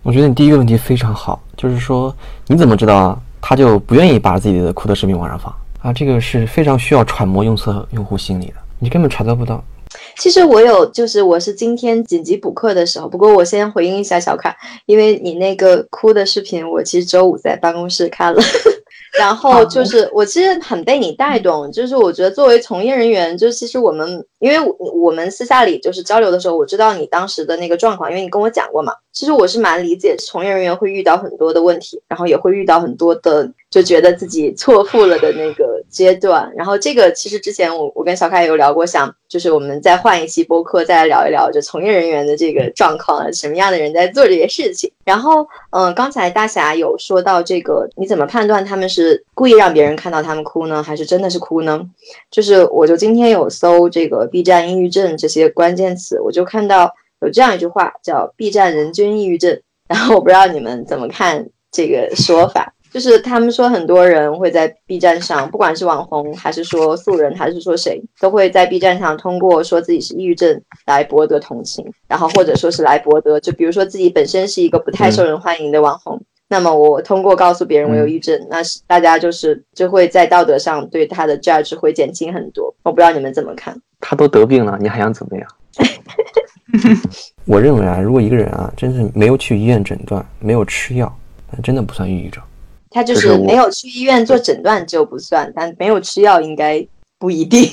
我觉得你第一个问题非常好，就是说你怎么知道他就不愿意把自己的哭的视频往上放啊？这个是非常需要揣摩用色用户心理的，你根本揣测不到。其实我有，就是我是今天紧急补课的时候。不过我先回应一下小卡，因为你那个哭的视频，我其实周五在办公室看了。然后就是我其实很被你带动，就是我觉得作为从业人员，就其实我们，因为我们私下里就是交流的时候，我知道你当时的那个状况，因为你跟我讲过嘛。其实我是蛮理解从业人员会遇到很多的问题，然后也会遇到很多的就觉得自己错付了的那个阶段。然后这个其实之前我我跟小凯有聊过，想就是我们再换一期播客再来聊一聊，就从业人员的这个状况，什么样的人在做这些事情。然后嗯，刚才大侠有说到这个，你怎么判断他们是故意让别人看到他们哭呢，还是真的是哭呢？就是我就今天有搜这个 B 站抑郁症这些关键词，我就看到。有这样一句话叫 “B 站人均抑郁症”，然后我不知道你们怎么看这个说法。就是他们说很多人会在 B 站上，不管是网红还是说素人，还是说谁，都会在 B 站上通过说自己是抑郁症来博得同情，然后或者说是来博得，就比如说自己本身是一个不太受人欢迎的网红，那么我通过告诉别人我有抑郁症，那是大家就是就会在道德上对他的 judge 会减轻很多。我不知道你们怎么看？他都得病了，你还想怎么样？我认为啊，如果一个人啊，真是没有去医院诊断，没有吃药，那真的不算抑郁症。他就是没有去医院做诊断就不算，但没有吃药应该不一定。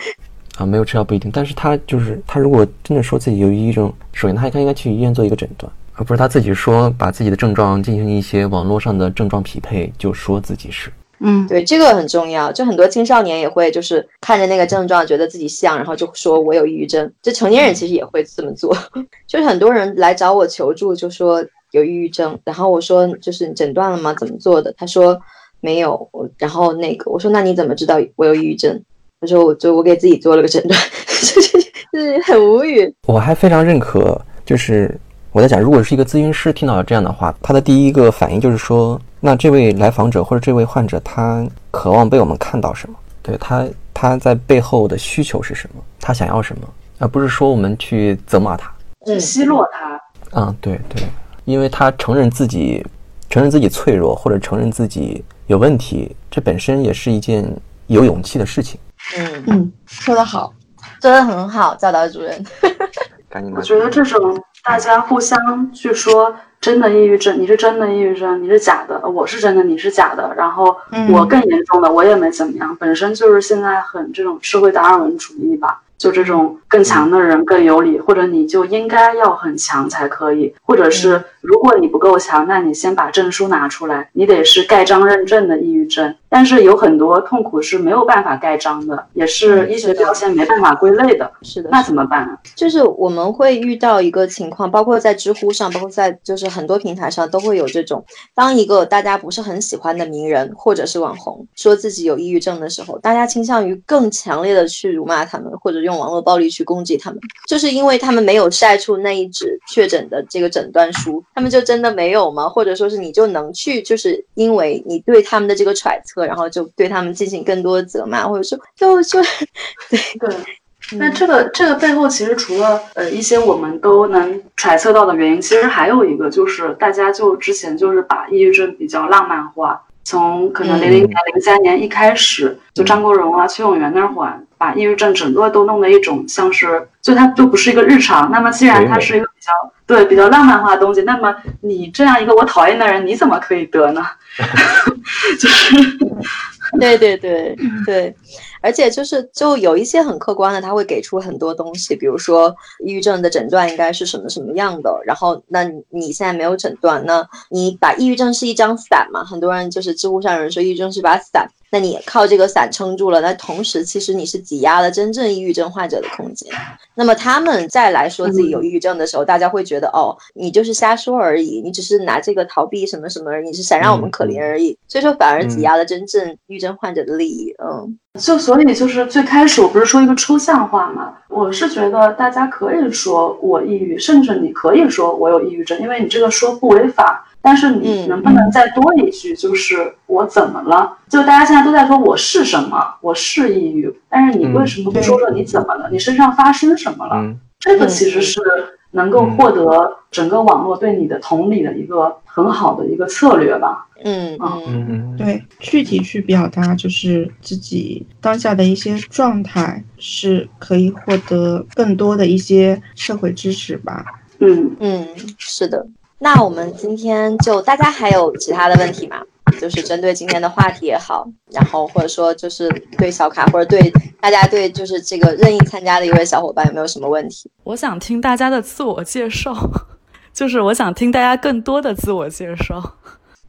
啊，没有吃药不一定，但是他就是他如果真的说自己有抑郁症，首先他他应该去医院做一个诊断，而不是他自己说把自己的症状进行一些网络上的症状匹配，就说自己是。嗯，对，这个很重要。就很多青少年也会，就是看着那个症状，觉得自己像，然后就说我有抑郁症。就成年人其实也会这么做。就是很多人来找我求助，就说有抑郁症，然后我说就是诊断了吗？怎么做的？他说没有。我然后那个我说那你怎么知道我有抑郁症？他说我就我给自己做了个诊断，就 是就是很无语。我还非常认可，就是我在讲，如果是一个咨询师听到了这样的话，他的第一个反应就是说。那这位来访者或者这位患者，他渴望被我们看到什么？对他，他在背后的需求是什么？他想要什么？而不是说我们去责骂他，去奚落他。嗯，对对，因为他承认自己，承认自己脆弱或者承认自己有问题，这本身也是一件有勇气的事情。嗯嗯，说得好，说得很好，教导主任。赶紧我觉得这种大家互相去说。真的抑郁症，你是真的抑郁症，你是假的，我是真的，你是假的。然后我更严重的，我也没怎么样，本身就是现在很这种社会达尔文主义吧，就这种更强的人更有理，或者你就应该要很强才可以，或者是如果你不够强，那你先把证书拿出来，你得是盖章认证的抑郁症。但是有很多痛苦是没有办法盖章的，也是医学表现没办法归类的。是的，那怎么办呢？就是我们会遇到一个情况，包括在知乎上，包括在就是很多平台上都会有这种，当一个大家不是很喜欢的名人或者是网红说自己有抑郁症的时候，大家倾向于更强烈的去辱骂他们，或者用网络暴力去攻击他们，就是因为他们没有晒出那一纸确诊的这个诊断书，他们就真的没有吗？或者说是你就能去，就是因为你对他们的这个揣测。然后就对他们进行更多的责骂，或者说就就对对。那这个这个背后，其实除了呃一些我们都能揣测到的原因，其实还有一个就是大家就之前就是把抑郁症比较浪漫化，从可能零零年、零三年一开始，就张国荣啊、崔永元那会儿，把抑郁症整个都弄得一种像是，就它就不是一个日常。那么既然它是一个比较对比较浪漫化的东西，那么你这样一个我讨厌的人，你怎么可以得呢？就是，对对对对，而且就是就有一些很客观的，他会给出很多东西，比如说抑郁症的诊断应该是什么什么样的，然后那你现在没有诊断，那你把抑郁症是一张伞嘛？很多人就是知乎上有人说抑郁症是把伞。那你靠这个伞撑住了，那同时其实你是挤压了真正抑郁症患者的空间。那么他们再来说自己有抑郁症的时候，大家会觉得哦，你就是瞎说而已，你只是拿这个逃避什么什么，你是想让我们可怜而已。所以说反而挤压了真正抑郁症患者的利益。嗯，就所以就是最开始我不是说一个抽象化嘛，我是觉得大家可以说我抑郁，甚至你可以说我有抑郁症，因为你这个说不违法。但是你能不能再多一句，就是我怎么了？就大家现在都在说我是什么，我是抑郁，但是你为什么不说说你怎么了？你身上发生什么了？这个其实是能够获得整个网络对你的同理的一个很好的一个策略吧。嗯嗯嗯，对，具体去表达就是自己当下的一些状态，是可以获得更多的一些社会支持吧。嗯嗯，是的。那我们今天就大家还有其他的问题吗？就是针对今天的话题也好，然后或者说就是对小卡或者对大家对就是这个任意参加的一位小伙伴有没有什么问题？我想听大家的自我介绍，就是我想听大家更多的自我介绍。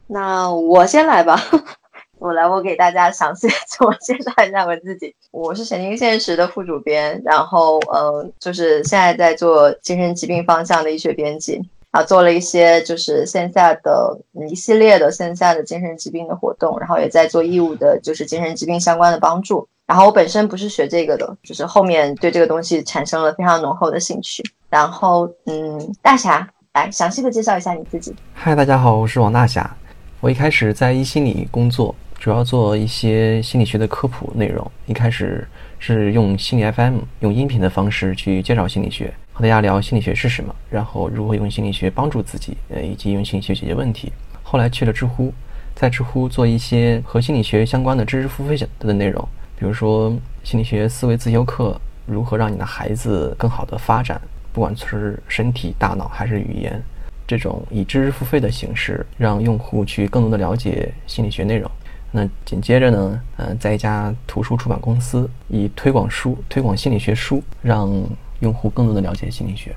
那我先来吧。我来，我给大家详细自我介绍一下我自己。我是神经现实的副主编，然后嗯，就是现在在做精神疾病方向的医学编辑，啊，做了一些就是线下的一系列的线下的精神疾病的活动，然后也在做义务的，就是精神疾病相关的帮助。然后我本身不是学这个的，就是后面对这个东西产生了非常浓厚的兴趣。然后嗯，大侠来详细的介绍一下你自己。嗨，大家好，我是王大侠。我一开始在一心理工作。主要做一些心理学的科普内容。一开始是用心理 FM 用音频的方式去介绍心理学，和大家聊心理学是什么，然后如何用心理学帮助自己，呃，以及用心理学解决问题。后来去了知乎，在知乎做一些和心理学相关的知识付费的内容，比如说心理学思维自修课，如何让你的孩子更好的发展，不管是身体、大脑还是语言，这种以知识付费的形式，让用户去更多的了解心理学内容。那紧接着呢，呃，在一家图书出版公司，以推广书、推广心理学书，让用户更多的了解心理学。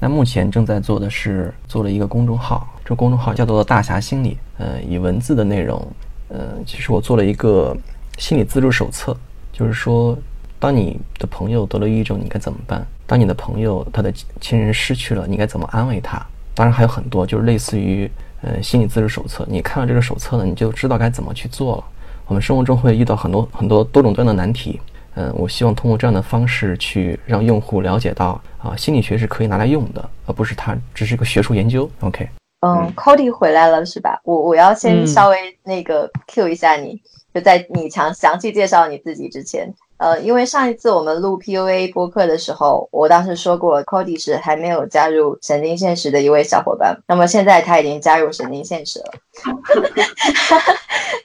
那目前正在做的是做了一个公众号，这公众号叫做“大侠心理”，呃，以文字的内容，呃，其实我做了一个心理自助手册，就是说，当你的朋友得了抑郁症，你该怎么办？当你的朋友他的亲人失去了，你该怎么安慰他？当然还有很多，就是类似于。呃，心理自助手册，你看了这个手册呢，你就知道该怎么去做了。我们生活中会遇到很多很多多种多样的难题，嗯，我希望通过这样的方式去让用户了解到啊，心理学是可以拿来用的，而不是它只是一个学术研究。OK，嗯，Cody 回来了是吧？我我要先稍微那个 Q 一下你，就在你详详细介绍你自己之前。呃，因为上一次我们录 PUA 播客的时候，我当时说过，Cody 是还没有加入神经现实的一位小伙伴。那么现在他已经加入神经现实了，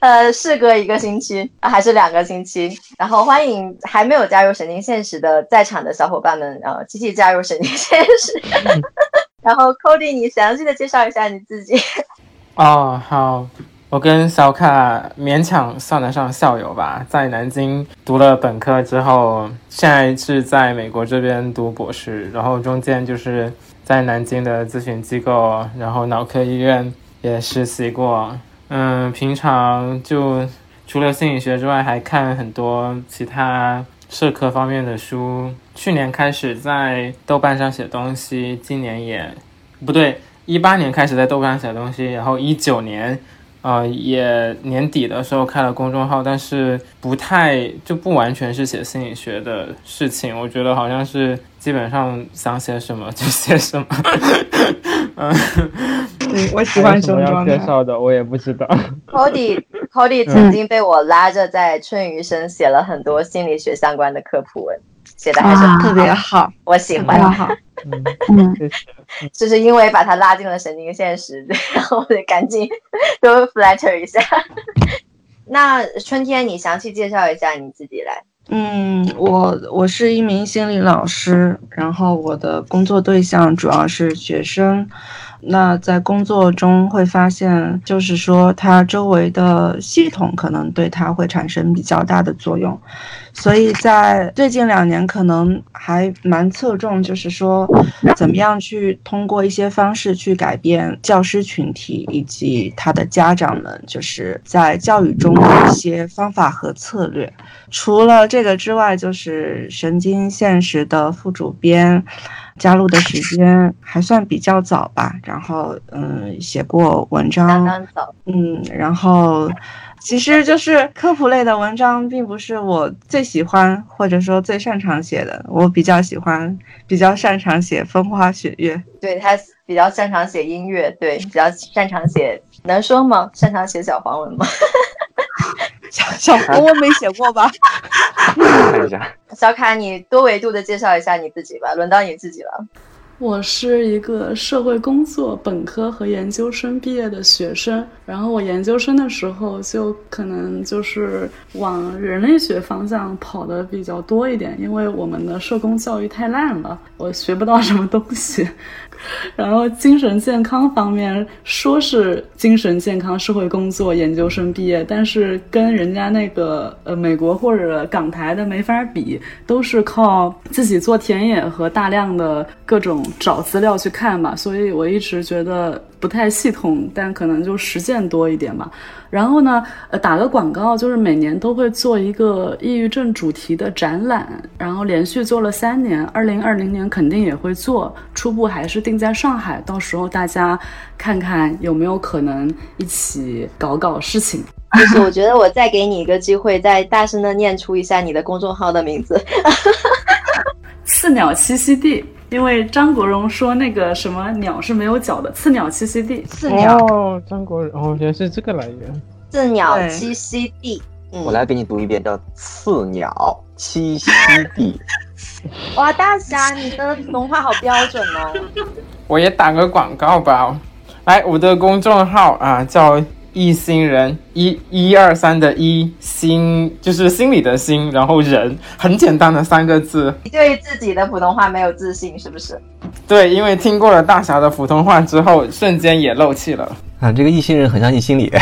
呃，事隔一个星期，还是两个星期。然后欢迎还没有加入神经现实的在场的小伙伴们，呃，积极加入神经现实。然后 Cody，你详细的介绍一下你自己。哦，好。我跟小卡勉强算得上校友吧，在南京读了本科之后，现在是在美国这边读博士，然后中间就是在南京的咨询机构，然后脑科医院也实习过。嗯，平常就除了心理学之外，还看很多其他社科方面的书。去年开始在豆瓣上写东西，今年也不对，一八年开始在豆瓣上写东西，然后一九年。呃，也年底的时候开了公众号，但是不太就不完全是写心理学的事情。我觉得好像是基本上想写什么就写什么。嗯，我喜欢什么要。介绍的我也不知道。Cody Cody 曾经被我拉着在春雨生写了很多心理学相关的科普文。写的还是特别好，我喜欢。好，嗯，就是因为把他拉进了神经现实，然 后我得赶紧多 flatter 一下。那春天，你详细介绍一下你自己来。嗯，我我是一名心理老师，然后我的工作对象主要是学生。那在工作中会发现，就是说他周围的系统可能对他会产生比较大的作用，所以在最近两年可能还蛮侧重，就是说怎么样去通过一些方式去改变教师群体以及他的家长们，就是在教育中的一些方法和策略。除了这个之外，就是神经现实的副主编。加入的时间还算比较早吧，然后嗯，写过文章，嗯，然后其实就是科普类的文章，并不是我最喜欢或者说最擅长写的，我比较喜欢，比较擅长写风花雪月，对他比较擅长写音乐，对，比较擅长写，能说吗？擅长写小黄文吗？小小黄文没写过吧？看一下。小卡，你多维度的介绍一下你自己吧，轮到你自己了。我是一个社会工作本科和研究生毕业的学生，然后我研究生的时候就可能就是往人类学方向跑的比较多一点，因为我们的社工教育太烂了，我学不到什么东西。然后精神健康方面，说是精神健康社会工作研究生毕业，但是跟人家那个呃美国或者港台的没法比，都是靠自己做田野和大量的各种找资料去看嘛，所以我一直觉得不太系统，但可能就实践多一点吧。然后呢，呃，打个广告，就是每年都会做一个抑郁症主题的展览，然后连续做了三年，二零二零年肯定也会做，初步还是定在上海，到时候大家看看有没有可能一起搞搞事情。就是我觉得我再给你一个机会，再大声的念出一下你的公众号的名字，四鸟栖息地。因为张国荣说那个什么鸟是没有脚的，刺鸟栖息地。刺鸟哦，张国荣哦，原来是这个来源。刺鸟栖息地，我来给你读一遍，叫刺鸟栖息地。哇，大侠，你的普通话好标准哦。我也打个广告吧，来，我的公众号啊叫。一心人，一一二三的一心就是心里的心，然后人很简单的三个字。你对自己的普通话没有自信是不是？对，因为听过了大侠的普通话之后，瞬间也漏气了。啊，这个一心人很像一心理。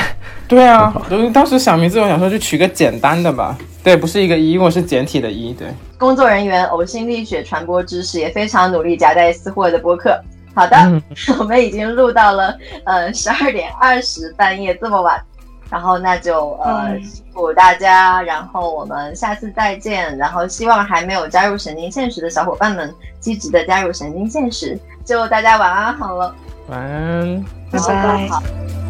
对啊，当时想名字，我想说就取个简单的吧。对，不是一个一，因为是简体的一。对，工作人员呕心沥血传播知识，也非常努力夹带私货的播客。好的，我们已经录到了，呃，十二点二十半夜这么晚，然后那就呃辛苦大家，然后我们下次再见，然后希望还没有加入神经现实的小伙伴们积极的加入神经现实，就大家晚安好了，晚安，拜拜。